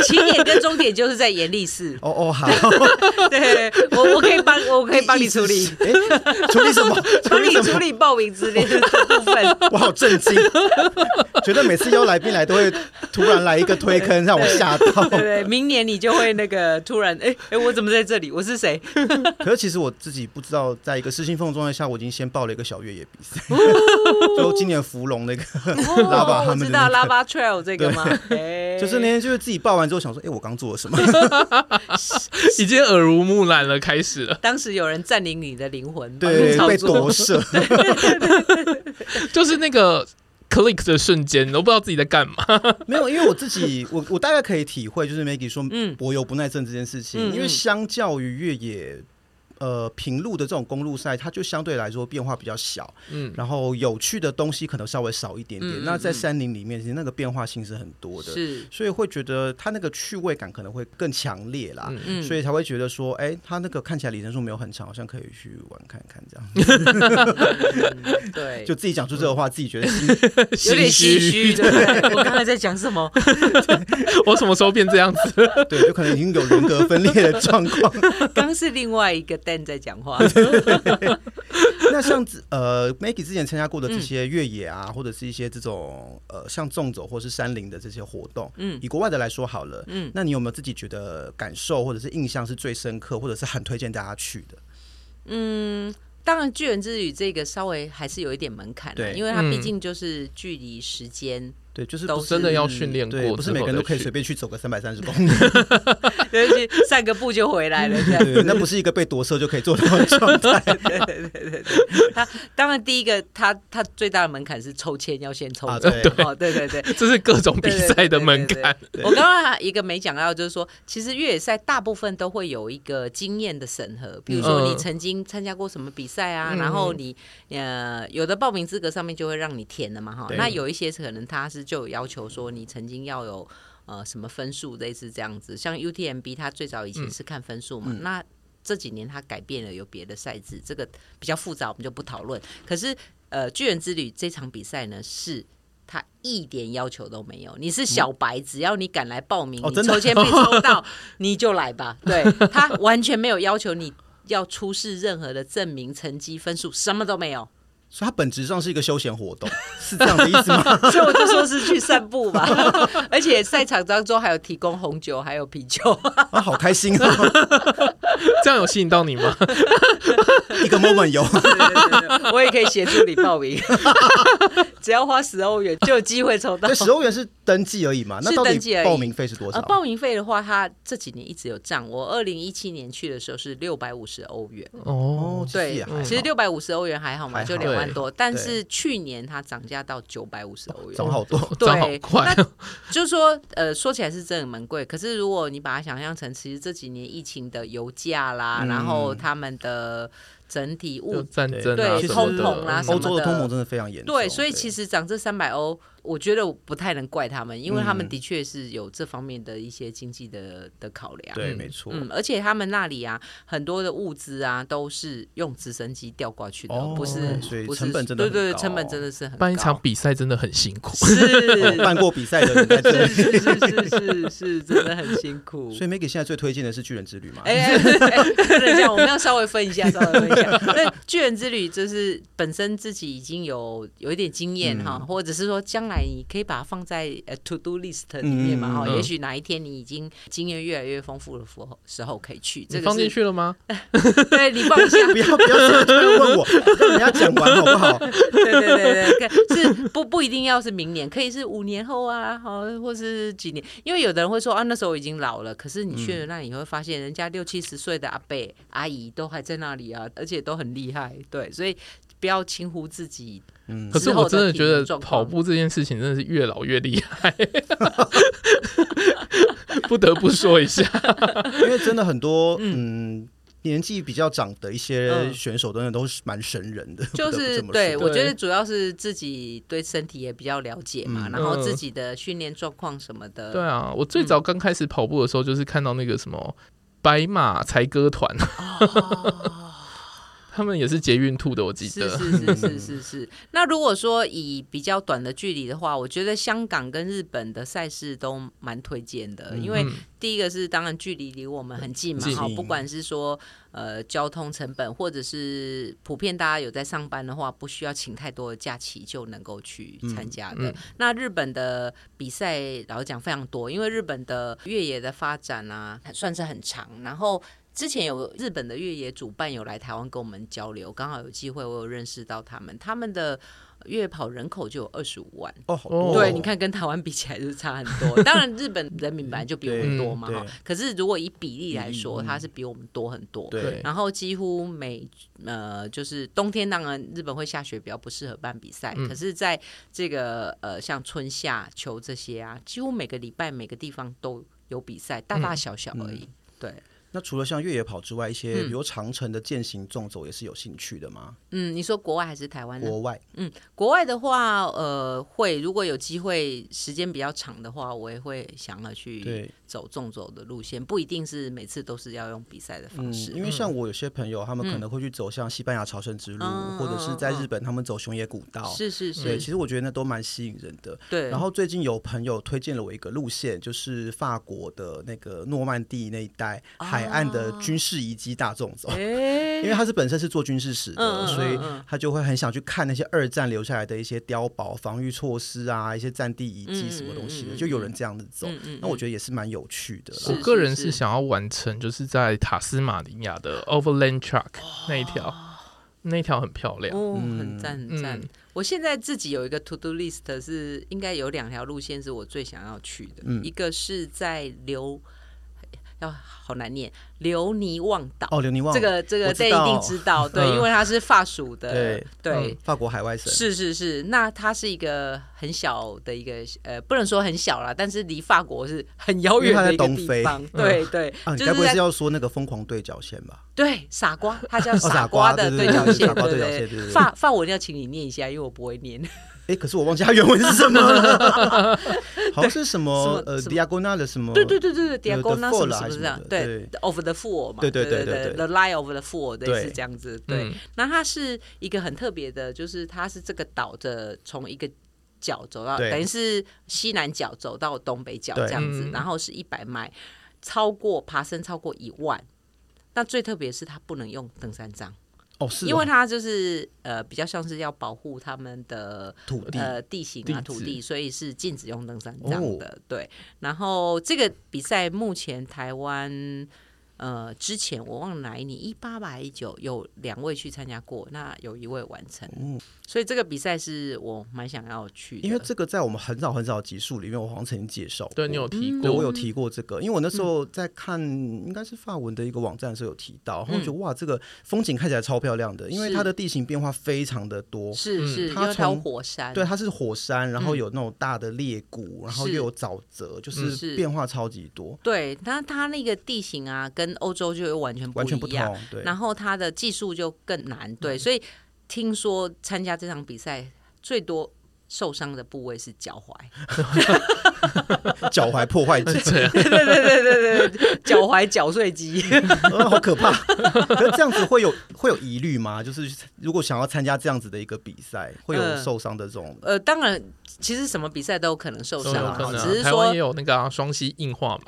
起点跟终点就是在严立寺。哦哦，好。对，我我可以帮，我可以帮你处理。哎，处理什么？处理处理报名之类的部分。我好震惊，觉得每次邀来宾来都会突然来一个推坑，让我吓到。对对，明年你就会那个突然，哎哎，我怎么在这里？我是谁？可是其实我自己不知道，在一个失心疯的状态下，我已经先报了一个小越野比赛，就今年芙蓉那个拉巴他们知道拉巴。Trail 这个吗？就是那天，就是自己报完之后想说，哎，我刚做了什么？已经耳濡目染了，开始了。当时有人占领你的灵魂，对，被夺舍。就是那个 click 的瞬间，都不知道自己在干嘛。没有，因为我自己，我我大概可以体会，就是 Maggie 说，嗯，柏油不耐症这件事情，因为相较于越野。呃，平路的这种公路赛，它就相对来说变化比较小，嗯，然后有趣的东西可能稍微少一点点。嗯、那在山林里面，其实那个变化性是很多的，是，所以会觉得它那个趣味感可能会更强烈啦，嗯，所以才会觉得说，哎、欸，它那个看起来里程数没有很长，好像可以去玩看看这样。对，就自己讲出这个话，自己觉得心 有点唏嘘。对，我刚才在讲什么？我什么时候变这样子？对，有可能已经有人格分裂的状况。刚是另外一个。Dan 在讲话。那像呃，Maggie 之前参加过的这些越野啊，嗯、或者是一些这种呃，像纵走或是山林的这些活动，嗯，以国外的来说好了，嗯，那你有没有自己觉得感受或者是印象是最深刻，或者是很推荐大家去的？嗯，当然，巨人之旅这个稍微还是有一点门槛，的，因为它毕竟就是距离时间。对，就是都真的要训练过，不是每个人都可以随便去走个三百三十公里，对，去散个步就回来了。这样，对，那不是一个被夺舍就可以做到的状态。对对对对，他当然第一个，他他最大的门槛是抽签要先抽。对对对对，这是各种比赛的门槛。我刚刚一个没讲到，就是说，其实越野赛大部分都会有一个经验的审核，比如说你曾经参加过什么比赛啊，然后你呃有的报名资格上面就会让你填的嘛哈。那有一些可能他是。就有要求说你曾经要有呃什么分数类似这样子，像 UTMB 它最早以前是看分数嘛，嗯、那这几年它改变了有别的赛制，这个比较复杂，我们就不讨论。可是呃巨人之旅这场比赛呢，是它一点要求都没有，你是小白，只要你敢来报名，嗯、你抽签被抽到你就来吧。对，他完全没有要求你要出示任何的证明、成绩、分数，什么都没有。所以它本质上是一个休闲活动，是这样的意思吗？所以我就说是去散步吧，而且赛场当中还有提供红酒，还有啤酒，啊，好开心啊！这样有吸引到你吗？一个 moment 有，我也可以协助你报名，只要花十欧元就有机会抽到。十欧元是登记而已嘛？那到底报名费是多少？报名费的话，它这几年一直有涨。我二零一七年去的时候是六百五十欧元。哦，对，其实六百五十欧元还好嘛，就两万。多，但是去年它涨价到九百五十欧元，涨好多，对，涨好快。那就是说，呃，说起来是真的蛮贵。可是如果你把它想象成，其实这几年疫情的油价啦，嗯、然后他们的。整体物战争啊，对通膨啊，欧洲的通膨真的非常严重。对，所以其实涨这三百欧，我觉得不太能怪他们，因为他们的确是有这方面的一些经济的的考量。对，没错。嗯，而且他们那里啊，很多的物资啊，都是用直升机吊过去的，不是，所以成本真的对对，成本真的是很高。办一场比赛真的很辛苦，是办过比赛的人在这里，是是是是，真的很辛苦。所以 Maggie 现在最推荐的是巨人之旅嘛？哎，等一下，我们要稍微分一下，稍微分一下。对，巨人之旅就是本身自己已经有有一点经验哈，或者是说将来你可以把它放在呃 to do list 里面嘛哈，也许哪一天你已经经验越来越丰富的时候时候可以去。这个放进去了吗？对，你放一下，不要不要问我，让人家讲完好不好？对对对对，是不不一定要是明年，可以是五年后啊，好，或是几年，因为有的人会说啊，那时候已经老了，可是你去了那里，你会发现人家六七十岁的阿伯阿姨都还在那里啊，而且都很厉害，对，所以不要轻忽自己。嗯，可是我真的觉得跑步这件事情真的是越老越厉害，不得不说一下，因为真的很多嗯年纪比较长的一些选手，真的都是蛮神人的。就是对，我觉得主要是自己对身体也比较了解嘛，然后自己的训练状况什么的。对啊，我最早刚开始跑步的时候，就是看到那个什么白马才歌团。他们也是捷运兔的，我记得。是是是是是是。那如果说以比较短的距离的话，我觉得香港跟日本的赛事都蛮推荐的，嗯、因为第一个是当然距离离我们很近嘛，好，不管是说呃交通成本，或者是普遍大家有在上班的话，不需要请太多的假期就能够去参加的。嗯嗯、那日本的比赛老实讲非常多，因为日本的越野的发展啊，算是很长，然后。之前有日本的越野主办有来台湾跟我们交流，刚好有机会我有认识到他们，他们的越野跑人口就有二十五万哦，好多哦，对，你看跟台湾比起来就是差很多。当然日本人民本来就比我们多嘛哈，可是如果以比例来说，它是比我们多很多。对，然后几乎每呃就是冬天当然日本会下雪，比较不适合办比赛，嗯、可是在这个呃像春夏秋这些啊，几乎每个礼拜每个地方都有比赛，大大小小而已。嗯、对。那除了像越野跑之外，一些比如长城的践行纵走也是有兴趣的吗？嗯，你说国外还是台湾？国外。嗯，国外的话，呃，会如果有机会，时间比较长的话，我也会想要去走纵走的路线，不一定是每次都是要用比赛的方式。因为像我有些朋友，他们可能会去走像西班牙朝圣之路，或者是在日本他们走熊野古道。是是是。对，其实我觉得那都蛮吸引人的。对。然后最近有朋友推荐了我一个路线，就是法国的那个诺曼底那一带海岸的军事。遗迹大众走，因为他是本身是做军事史的，嗯、所以他就会很想去看那些二战留下来的一些碉堡、防御措施啊，一些战地遗迹什么东西的，嗯、就有人这样子走，嗯、那我觉得也是蛮有趣的。我个人是想要完成，就是在塔斯马尼亚的 Overland Track 那一条，哦、那一条很漂亮，哦、很赞很赞。嗯、我现在自己有一个 To Do List，是应该有两条路线是我最想要去的，嗯、一个是在留。要好难念，留尼旺岛哦，留尼旺这个这个大家一定知道，对，因为它是法属的，对，法国海外省，是是是。那它是一个很小的一个呃，不能说很小啦，但是离法国是很遥远的一个地方，对对。该不会是要说那个疯狂对角线吧？对，傻瓜，它叫傻瓜的对角线，对对对。法法文要请你念一下，因为我不会念。哎，可是我忘记它原文是什么了，好像是什么呃，diagonal 的什么？对对对对对，diagonal 什么什么这样？对，of the fool 嘛，对对对对，the line of the fool 对是这样子。对，那它是一个很特别的，就是它是这个岛的从一个角走到，等于是西南角走到东北角这样子，然后是一百迈，超过爬升超过一万。那最特别是它不能用登山杖。哦，是，因为它就是呃，比较像是要保护他们的土地呃地形啊土地，所以是禁止用登山杖的。对，然后这个比赛目前台湾。呃，之前我忘了哪一年，一八吧，一九有两位去参加过，那有一位完成，嗯，所以这个比赛是我蛮想要去的。因为这个在我们很早很早的集数里面，我好像曾经介绍，对你有提过，对我有提过这个，因为我那时候在看，应该是法文的一个网站的时候有提到，然后我觉得哇，这个风景看起来超漂亮的，因为它的地形变化非常的多，是是，它从火山，对，它是火山，然后有那种大的裂谷，然后又有沼泽，就是变化超级多。对，它它那个地形啊，跟跟欧洲就又完全不一样，然后他的技术就更难，对，所以听说参加这场比赛最多受伤的部位是脚踝。脚踝破坏机，对对对对对，脚踝绞碎机，好可怕！可是这样子会有会有疑虑吗？就是如果想要参加这样子的一个比赛，会有受伤的这种？呃，当然，其实什么比赛都有可能受伤啊，只是说也有那个双膝硬化嘛。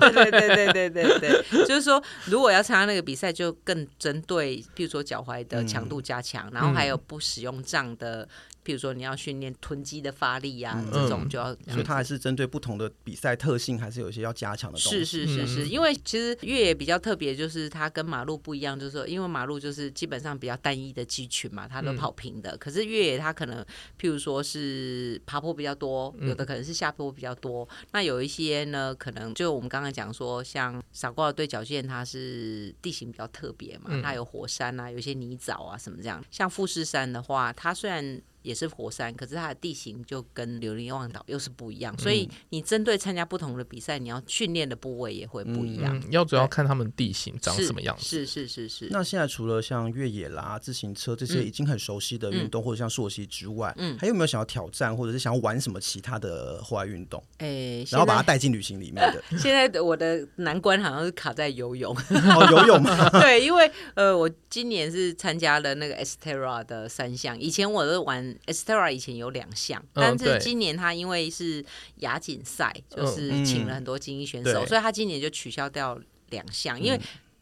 对对对对对对对，就是说，如果要参加那个比赛，就更针对，譬如说脚踝的强度加强，然后还有不使用杖的。譬如说你要训练臀肌的发力呀，这种就要，所以它还是针对不同的比赛特性，还是有一些要加强的东西。是是是是，因为其实越野比较特别，就是它跟马路不一样，就是说，因为马路就是基本上比较单一的肌群嘛，它都跑平的。可是越野它可能，譬如说是爬坡比较多，有的可能是下坡比较多。那有一些呢，可能就我们刚刚讲说，像傻瓜的对角线，它是地形比较特别嘛，它有火山啊，有些泥沼啊什么这样。像富士山的话，它虽然也是火山，可是它的地形就跟琉璃望岛又是不一样，所以你针对参加不同的比赛，你要训练的部位也会不一样。嗯、要主要看他们地形长什么样子。是是是是，是。那现在除了像越野啦、自行车这些已经很熟悉的运动，嗯、或者像溯溪之外，嗯，还有没有想要挑战，或者是想要玩什么其他的户外运动？哎、欸，然后把它带进旅行里面的。现在我的难关好像是卡在游泳。哦，游泳吗？对，因为呃，我今年是参加了那个 Esterra 的三项。以前我是玩 Xterra，以前有两项，但是今年他因为是亚锦赛，就是请了很多精英选手，所以他今年就取消掉两项，因为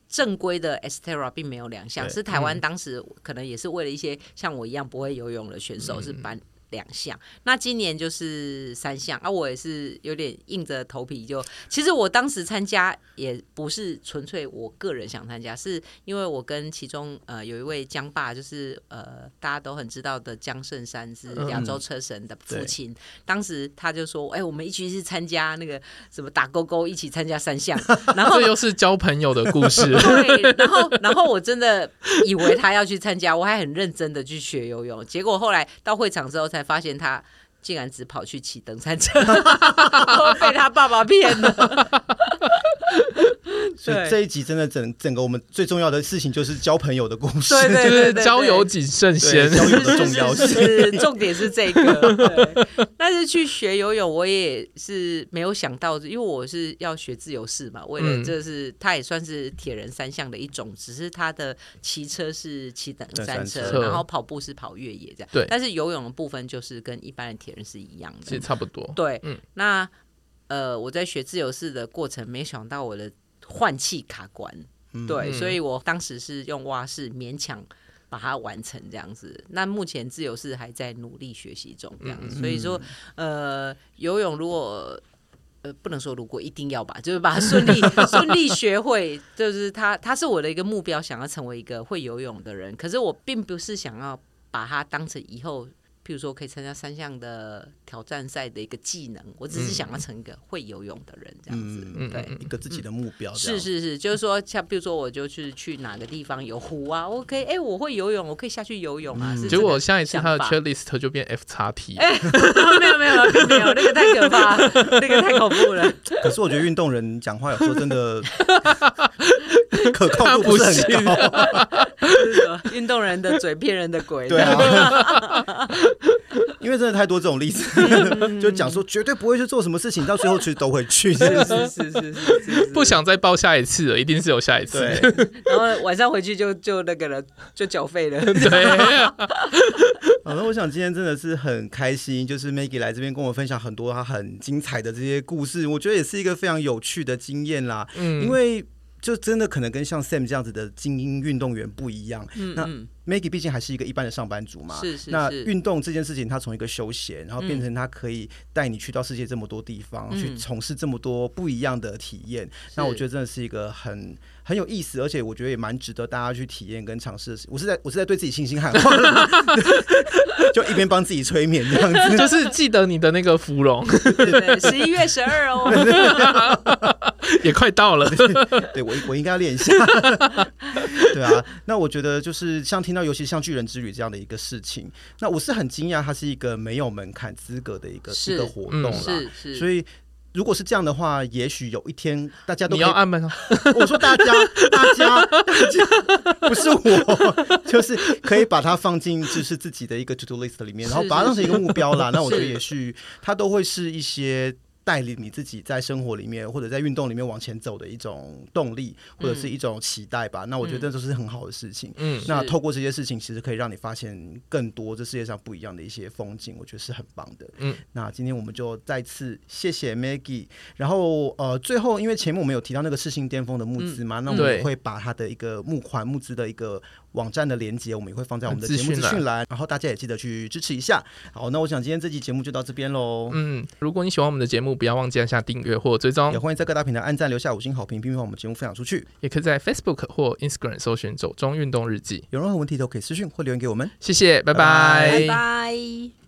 正规的 Estera 并没有两项，是台湾当时可能也是为了一些像我一样不会游泳的选手是办。两项，那今年就是三项啊！我也是有点硬着头皮就，其实我当时参加也不是纯粹我个人想参加，是因为我跟其中呃有一位江爸，就是呃大家都很知道的江圣山是亚洲车神的父亲，嗯、当时他就说：“哎、欸，我们一起去参加那个什么打勾勾，一起参加三项。”然后这又是交朋友的故事。对，然后然后我真的以为他要去参加，我还很认真的去学游泳，结果后来到会场之后才。发现他竟然只跑去骑登山车，被他爸爸骗了。所以这一集真的整整个我们最重要的事情就是交朋友的故事，对对对对，交友谨慎先，交友的重要性是，是，是重点是这个。对，但是去学游泳，我也是没有想到，因为我是要学自由式嘛，为了这是它也算是铁人三项的一种，只是它的骑车是骑登山车，然后跑步是跑越野这样。对，但是游泳的部分就是跟一般的铁人是一样的，其实差不多。对，嗯，那呃，我在学自由式的过程，没想到我的。换气卡关，对，嗯、所以我当时是用蛙式勉强把它完成这样子。那目前自由式还在努力学习中，这样子。嗯、所以说，呃，游泳如果呃不能说如果一定要吧，就是把它顺利 顺利学会，就是它它是我的一个目标，想要成为一个会游泳的人。可是我并不是想要把它当成以后。譬如说，可以参加三项的挑战赛的一个技能，我只是想要成一个会游泳的人，这样子，嗯、对，一个自己的目标。是是是，就是说，像比如说，我就去去哪个地方有湖啊，OK，哎、欸，我会游泳，我可以下去游泳啊。嗯、结果下一次他的 checklist 就变 F 叉 T。哎，没有没有没有，那个太可怕，那个太恐怖了。可是我觉得运动人讲话有时候真的 可靠度不是很高。运动人的嘴骗人的鬼，对啊。因为真的太多这种例子，就讲说绝对不会去做什么事情，到最后其实都会去。是是是是是，不想再报下一次了，一定是有下一次。然后晚上回去就就那个了，就缴费了。对。好，那我想今天真的是很开心，就是 Maggie 来这边跟我分享很多她很精彩的这些故事，我觉得也是一个非常有趣的经验啦。嗯，因为。就真的可能跟像 Sam 这样子的精英运动员不一样。嗯嗯、那 Maggie 毕竟还是一个一般的上班族嘛。是是是。那运动这件事情，他从一个休闲，然后变成他可以带你去到世界这么多地方，嗯、去从事这么多不一样的体验。嗯、那我觉得真的是一个很很有意思，而且我觉得也蛮值得大家去体验跟尝试的事。我是在我是在对自己信心喊话，就一边帮自己催眠这样子。就是记得你的那个芙蓉，对，十一月十二哦。也快到了，对，我我应该要练一下，对啊。那我觉得就是像听到，尤其像巨人之旅这样的一个事情，那我是很惊讶，它是一个没有门槛资格的一个一个活动啦。是是。所以如果是这样的话，也许有一天大家都你要按门，我说大家大家大家不是我，就是可以把它放进就是自己的一个 to do list 里面，然后把它当成一个目标啦。那我觉得也许它都会是一些。带领你自己在生活里面或者在运动里面往前走的一种动力，或者是一种期待吧。嗯、那我觉得这都是很好的事情。嗯，那透过这些事情，其实可以让你发现更多这世界上不一样的一些风景，我觉得是很棒的。嗯，那今天我们就再次谢谢 Maggie。然后呃，最后因为前面我们有提到那个世新巅峰的募资嘛，嗯、那我们会把他的一个募款募资的一个。网站的连接我们也会放在我们的节目资讯栏，然后大家也记得去支持一下。好，那我想今天这期节目就到这边喽。嗯，如果你喜欢我们的节目，不要忘记按下订阅或追踪，也欢迎在各大平台按赞、留下五星好评，并把我们节目分享出去。也可以在 Facebook 或 Instagram 搜寻“走中运动日记”。有任何问题都可以私讯或留言给我们。谢谢，拜拜，拜拜。